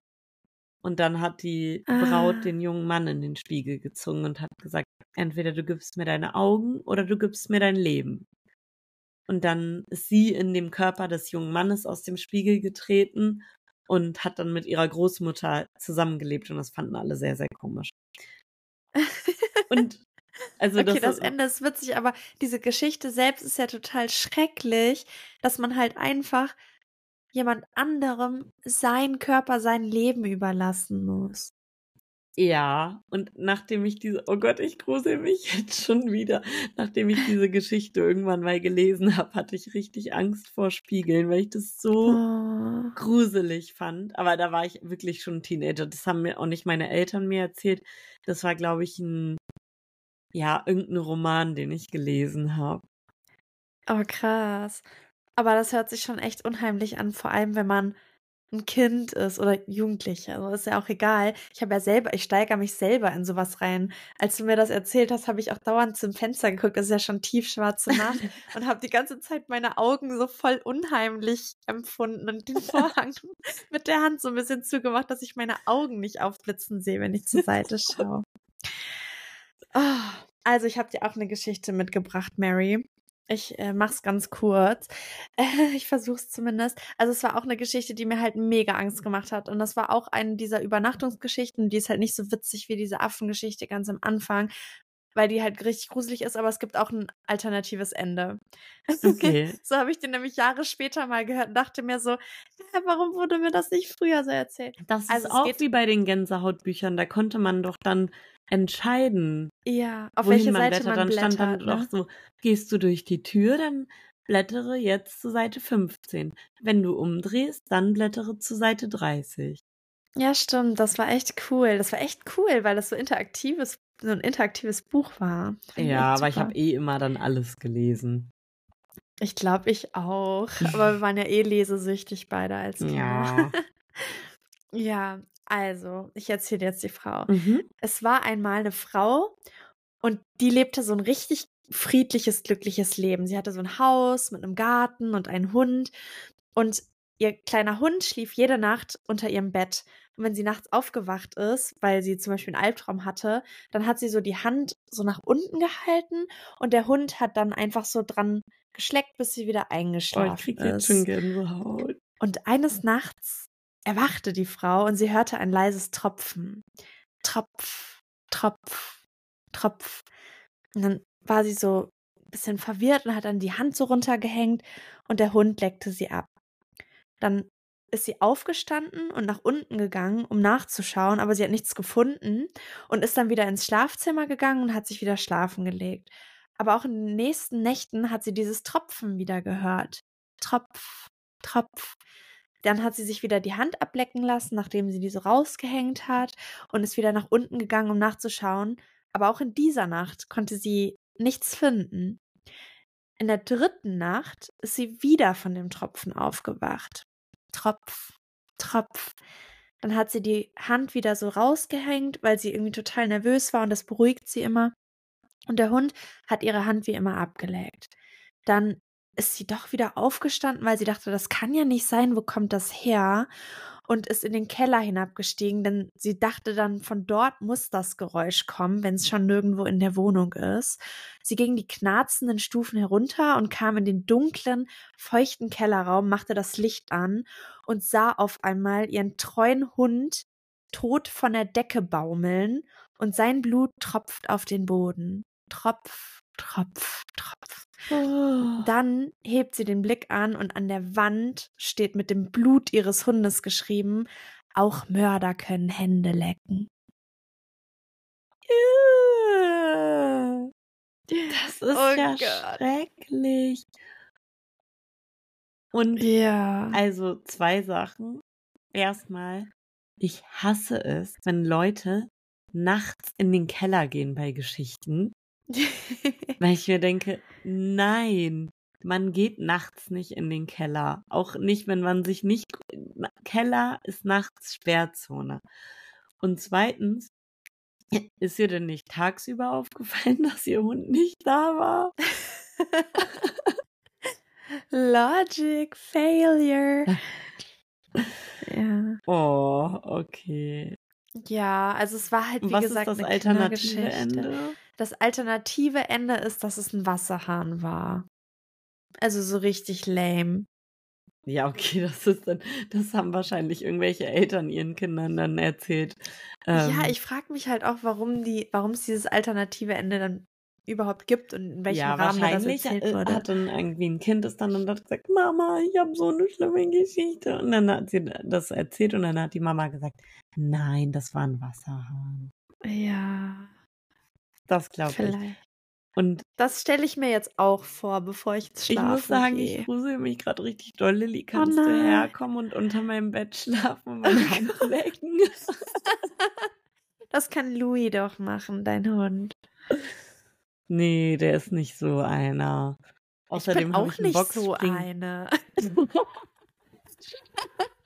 Speaker 1: Und dann hat die Braut
Speaker 2: Ah.
Speaker 1: den jungen Mann in den Spiegel gezogen und hat gesagt, entweder du gibst mir deine Augen oder du gibst mir dein Leben. Und dann ist sie in dem Körper des jungen Mannes aus dem Spiegel getreten und hat dann mit ihrer Großmutter zusammengelebt und das fanden alle sehr, sehr komisch. Und also
Speaker 2: okay, das
Speaker 1: ist-
Speaker 2: Ende ist witzig, aber diese Geschichte selbst ist ja total schrecklich, dass man halt einfach jemand anderem seinen Körper, sein Leben überlassen muss.
Speaker 1: Ja, und nachdem ich diese, oh Gott, ich grusel mich jetzt schon wieder, nachdem ich diese Geschichte irgendwann mal gelesen habe, hatte ich richtig Angst vor Spiegeln, weil ich das so
Speaker 2: Oh.
Speaker 1: gruselig fand. Aber da war ich wirklich schon ein Teenager. Das haben mir auch nicht meine Eltern mir erzählt. Das war, glaube ich, ein, ja, irgendein Roman, den ich gelesen habe.
Speaker 2: oh, krass. Aber das hört sich schon echt unheimlich an, vor allem wenn man ein Kind ist oder Jugendliche. Also ist ja auch egal. Ich habe ja selber, ich steigere mich selber in sowas rein. Als du mir das erzählt hast, habe ich auch dauernd zum Fenster geguckt. Das ist ja schon tiefschwarze Nacht und habe die ganze Zeit meine Augen so voll unheimlich empfunden und den Vorhang mit der Hand so ein bisschen zugemacht, dass ich meine Augen nicht aufblitzen sehe, wenn ich zur Seite schaue. Ah, also ich habe dir auch eine Geschichte mitgebracht, Mary. Ich äh, mach's ganz kurz. Äh, ich versuch's zumindest. Also es war auch eine Geschichte, die mir halt mega Angst gemacht hat. Und das war auch eine dieser Übernachtungsgeschichten. Die ist halt nicht so witzig wie diese Affengeschichte ganz am Anfang, weil die halt richtig gruselig ist, aber es gibt auch ein alternatives Ende.
Speaker 1: Okay.
Speaker 2: so habe ich den nämlich Jahre später mal gehört und dachte mir so, "Hä, warum wurde mir das nicht früher so erzählt?
Speaker 1: Das
Speaker 2: Also
Speaker 1: ist auch
Speaker 2: geht-
Speaker 1: wie bei den Gänsehautbüchern. Da konnte man doch dann entscheiden,
Speaker 2: Ja, auf welche
Speaker 1: man
Speaker 2: Seite
Speaker 1: blättert.
Speaker 2: man
Speaker 1: Dann stand
Speaker 2: blättert.
Speaker 1: dann
Speaker 2: ne?
Speaker 1: doch so, gehst du durch die Tür, dann blättere jetzt zur Seite 15. Wenn du umdrehst, dann blättere zur Seite 30.
Speaker 2: Ja, stimmt. Das war echt cool. Das war echt cool, weil das so interaktives, so ein interaktives Buch war.
Speaker 1: Ja, aber ich habe eh immer dann alles gelesen.
Speaker 2: Ich glaube, ich auch. Aber wir waren ja eh lesesüchtig beide als Kinder.
Speaker 1: Ja.
Speaker 2: Ja, also, ich erzähle jetzt die Frau.
Speaker 1: Mhm.
Speaker 2: Es war einmal eine Frau und die lebte so ein richtig friedliches, glückliches Leben. Sie hatte so ein Haus mit einem Garten und einen Hund und ihr kleiner Hund schlief jede Nacht unter ihrem Bett. Und wenn sie nachts aufgewacht ist, weil sie zum Beispiel einen Albtraum hatte, dann hat sie so die Hand so nach unten gehalten und der Hund hat dann einfach so dran geschleckt, bis sie wieder
Speaker 1: Oh, ich
Speaker 2: eingeschlafen
Speaker 1: krieg jetzt
Speaker 2: ist.
Speaker 1: schon Gänsehaut.
Speaker 2: Und eines Nachts erwachte die Frau und sie hörte ein leises Tropfen. Tropf, Tropf, Tropf. Und dann war sie so ein bisschen verwirrt und hat dann die Hand so runtergehängt und der Hund leckte sie ab. Dann ist sie aufgestanden und nach unten gegangen, um nachzuschauen, aber sie hat nichts gefunden und ist dann wieder ins Schlafzimmer gegangen und hat sich wieder schlafen gelegt. Aber auch in den nächsten Nächten hat sie dieses Tropfen wieder gehört. Tropf, Tropf. Dann hat sie sich wieder die Hand ablecken lassen, nachdem sie diese rausgehängt hat und ist wieder nach unten gegangen, um nachzuschauen. Aber auch in dieser Nacht konnte sie nichts finden. In der dritten Nacht ist sie wieder von dem Tropfen aufgewacht. Tropf, Tropf. Dann hat sie die Hand wieder so rausgehängt, weil sie irgendwie total nervös war und das beruhigt sie immer. Und der Hund hat ihre Hand wie immer abgeleckt. Dann ist sie doch wieder aufgestanden, weil sie dachte, das kann ja nicht sein, wo kommt das her? Und ist in den Keller hinabgestiegen, denn sie dachte dann, von dort muss das Geräusch kommen, wenn es schon nirgendwo in der Wohnung ist. Sie ging die knarzenden Stufen herunter und kam in den dunklen, feuchten Kellerraum, machte das Licht an und sah auf einmal ihren treuen Hund tot von der Decke baumeln und sein Blut tropft auf den Boden. Tropf, Tropf, Tropf.
Speaker 1: Oh.
Speaker 2: Dann hebt sie den Blick an und an der Wand steht mit dem Blut ihres Hundes geschrieben, auch Mörder können Hände lecken.
Speaker 1: Das ist
Speaker 2: Oh
Speaker 1: ja
Speaker 2: Gott.
Speaker 1: schrecklich. Und
Speaker 2: Ja.
Speaker 1: also zwei Sachen. Erstmal, ich hasse es, wenn Leute nachts in den Keller gehen bei Geschichten, weil ich mir denke, nein, man geht nachts nicht in den Keller. Auch nicht, wenn man sich nicht. Keller ist nachts Sperrzone. Und zweitens, ist ihr denn nicht tagsüber aufgefallen, dass ihr Hund nicht da war?
Speaker 2: Logic Failure. ja.
Speaker 1: Oh, okay.
Speaker 2: Ja, also es war halt, wie
Speaker 1: was
Speaker 2: gesagt,
Speaker 1: ist das
Speaker 2: eine
Speaker 1: alternative. Ende?
Speaker 2: Das alternative Ende ist, dass es ein Wasserhahn war. Also so richtig lame.
Speaker 1: Ja, okay, das ist dann, das haben wahrscheinlich irgendwelche Eltern ihren Kindern dann erzählt. Ähm,
Speaker 2: ja, ich frage mich halt auch, warum die, warum es dieses alternative Ende dann überhaupt gibt und in welchem
Speaker 1: ja,
Speaker 2: Rahmen da das
Speaker 1: wahrscheinlich
Speaker 2: erzählt
Speaker 1: äh,
Speaker 2: wurde.
Speaker 1: hat dann irgendwie ein Kind ist dann und hat gesagt, Mama, ich habe so eine schlimme Geschichte. Und dann hat sie das erzählt und dann hat die Mama gesagt, nein, das war ein Wasserhahn.
Speaker 2: ja,
Speaker 1: Das glaube ich. Und
Speaker 2: Das stelle ich mir jetzt auch vor, bevor ich ins
Speaker 1: ich
Speaker 2: Schlafen
Speaker 1: muss sagen,
Speaker 2: gehe.
Speaker 1: ich grusel mich gerade richtig doll. Lilly, kannst du
Speaker 2: nein.
Speaker 1: herkommen und unter meinem Bett schlafen und meine Hand lecken?
Speaker 2: Das kann Louis doch machen, dein Hund.
Speaker 1: nee, der ist nicht so einer. Außerdem
Speaker 2: ich bin auch
Speaker 1: ich
Speaker 2: nicht so
Speaker 1: Boxspring.
Speaker 2: eine.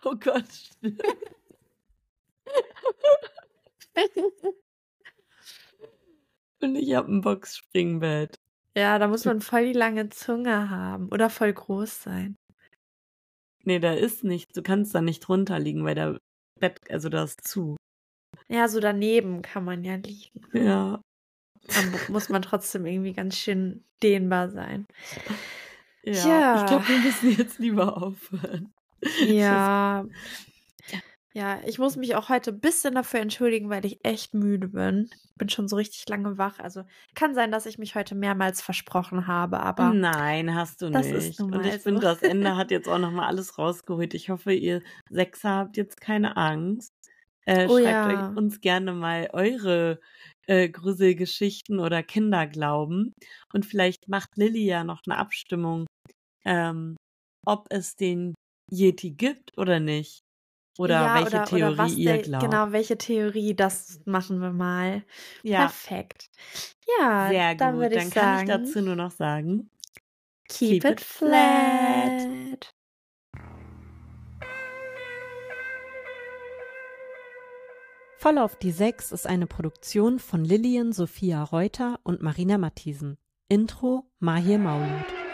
Speaker 1: oh Gott. Und ich habe ein Boxspringbett.
Speaker 2: Ja, da muss man voll die lange Zunge haben oder voll groß sein.
Speaker 1: Nee, da ist nichts. Du kannst da nicht drunter liegen, weil der Bett, also da ist zu.
Speaker 2: Ja, so daneben kann man ja liegen.
Speaker 1: Ja.
Speaker 2: Dann mu- muss man trotzdem irgendwie ganz schön dehnbar sein.
Speaker 1: Ja.
Speaker 2: Ja.
Speaker 1: Ich glaube, wir müssen jetzt lieber aufhören.
Speaker 2: Ja. Ja, ich muss mich auch heute ein bisschen dafür entschuldigen, weil ich echt müde bin. Bin schon so richtig lange wach. Also kann sein, dass ich mich heute mehrmals versprochen habe, aber
Speaker 1: Nein, hast du
Speaker 2: das
Speaker 1: nicht. Und ich
Speaker 2: so.
Speaker 1: finde, das Ende hat jetzt auch nochmal alles rausgeholt. Ich hoffe, ihr Sechser habt jetzt keine Angst. Äh,
Speaker 2: Oh
Speaker 1: schreibt
Speaker 2: ja.
Speaker 1: euch uns gerne mal eure äh, Gruselgeschichten oder Kinderglauben. Und vielleicht macht Lilly ja noch eine Abstimmung, ähm, ob es den Yeti gibt oder nicht. Oder
Speaker 2: ja,
Speaker 1: welche
Speaker 2: oder,
Speaker 1: Theorie
Speaker 2: oder
Speaker 1: ihr
Speaker 2: der, genau,
Speaker 1: glaubt.
Speaker 2: Genau, welche Theorie, das machen wir mal.
Speaker 1: Ja.
Speaker 2: Perfekt. Ja,
Speaker 1: Sehr
Speaker 2: dann
Speaker 1: gut.
Speaker 2: würde ich
Speaker 1: dann
Speaker 2: sagen.
Speaker 1: Ich dazu nur noch sagen.
Speaker 2: Keep, keep it flat. flat.
Speaker 1: Voll auf die Sechs ist eine Produktion von Lillian Sophia Reuter und Marina Matthiesen. Intro Mahir Maulud.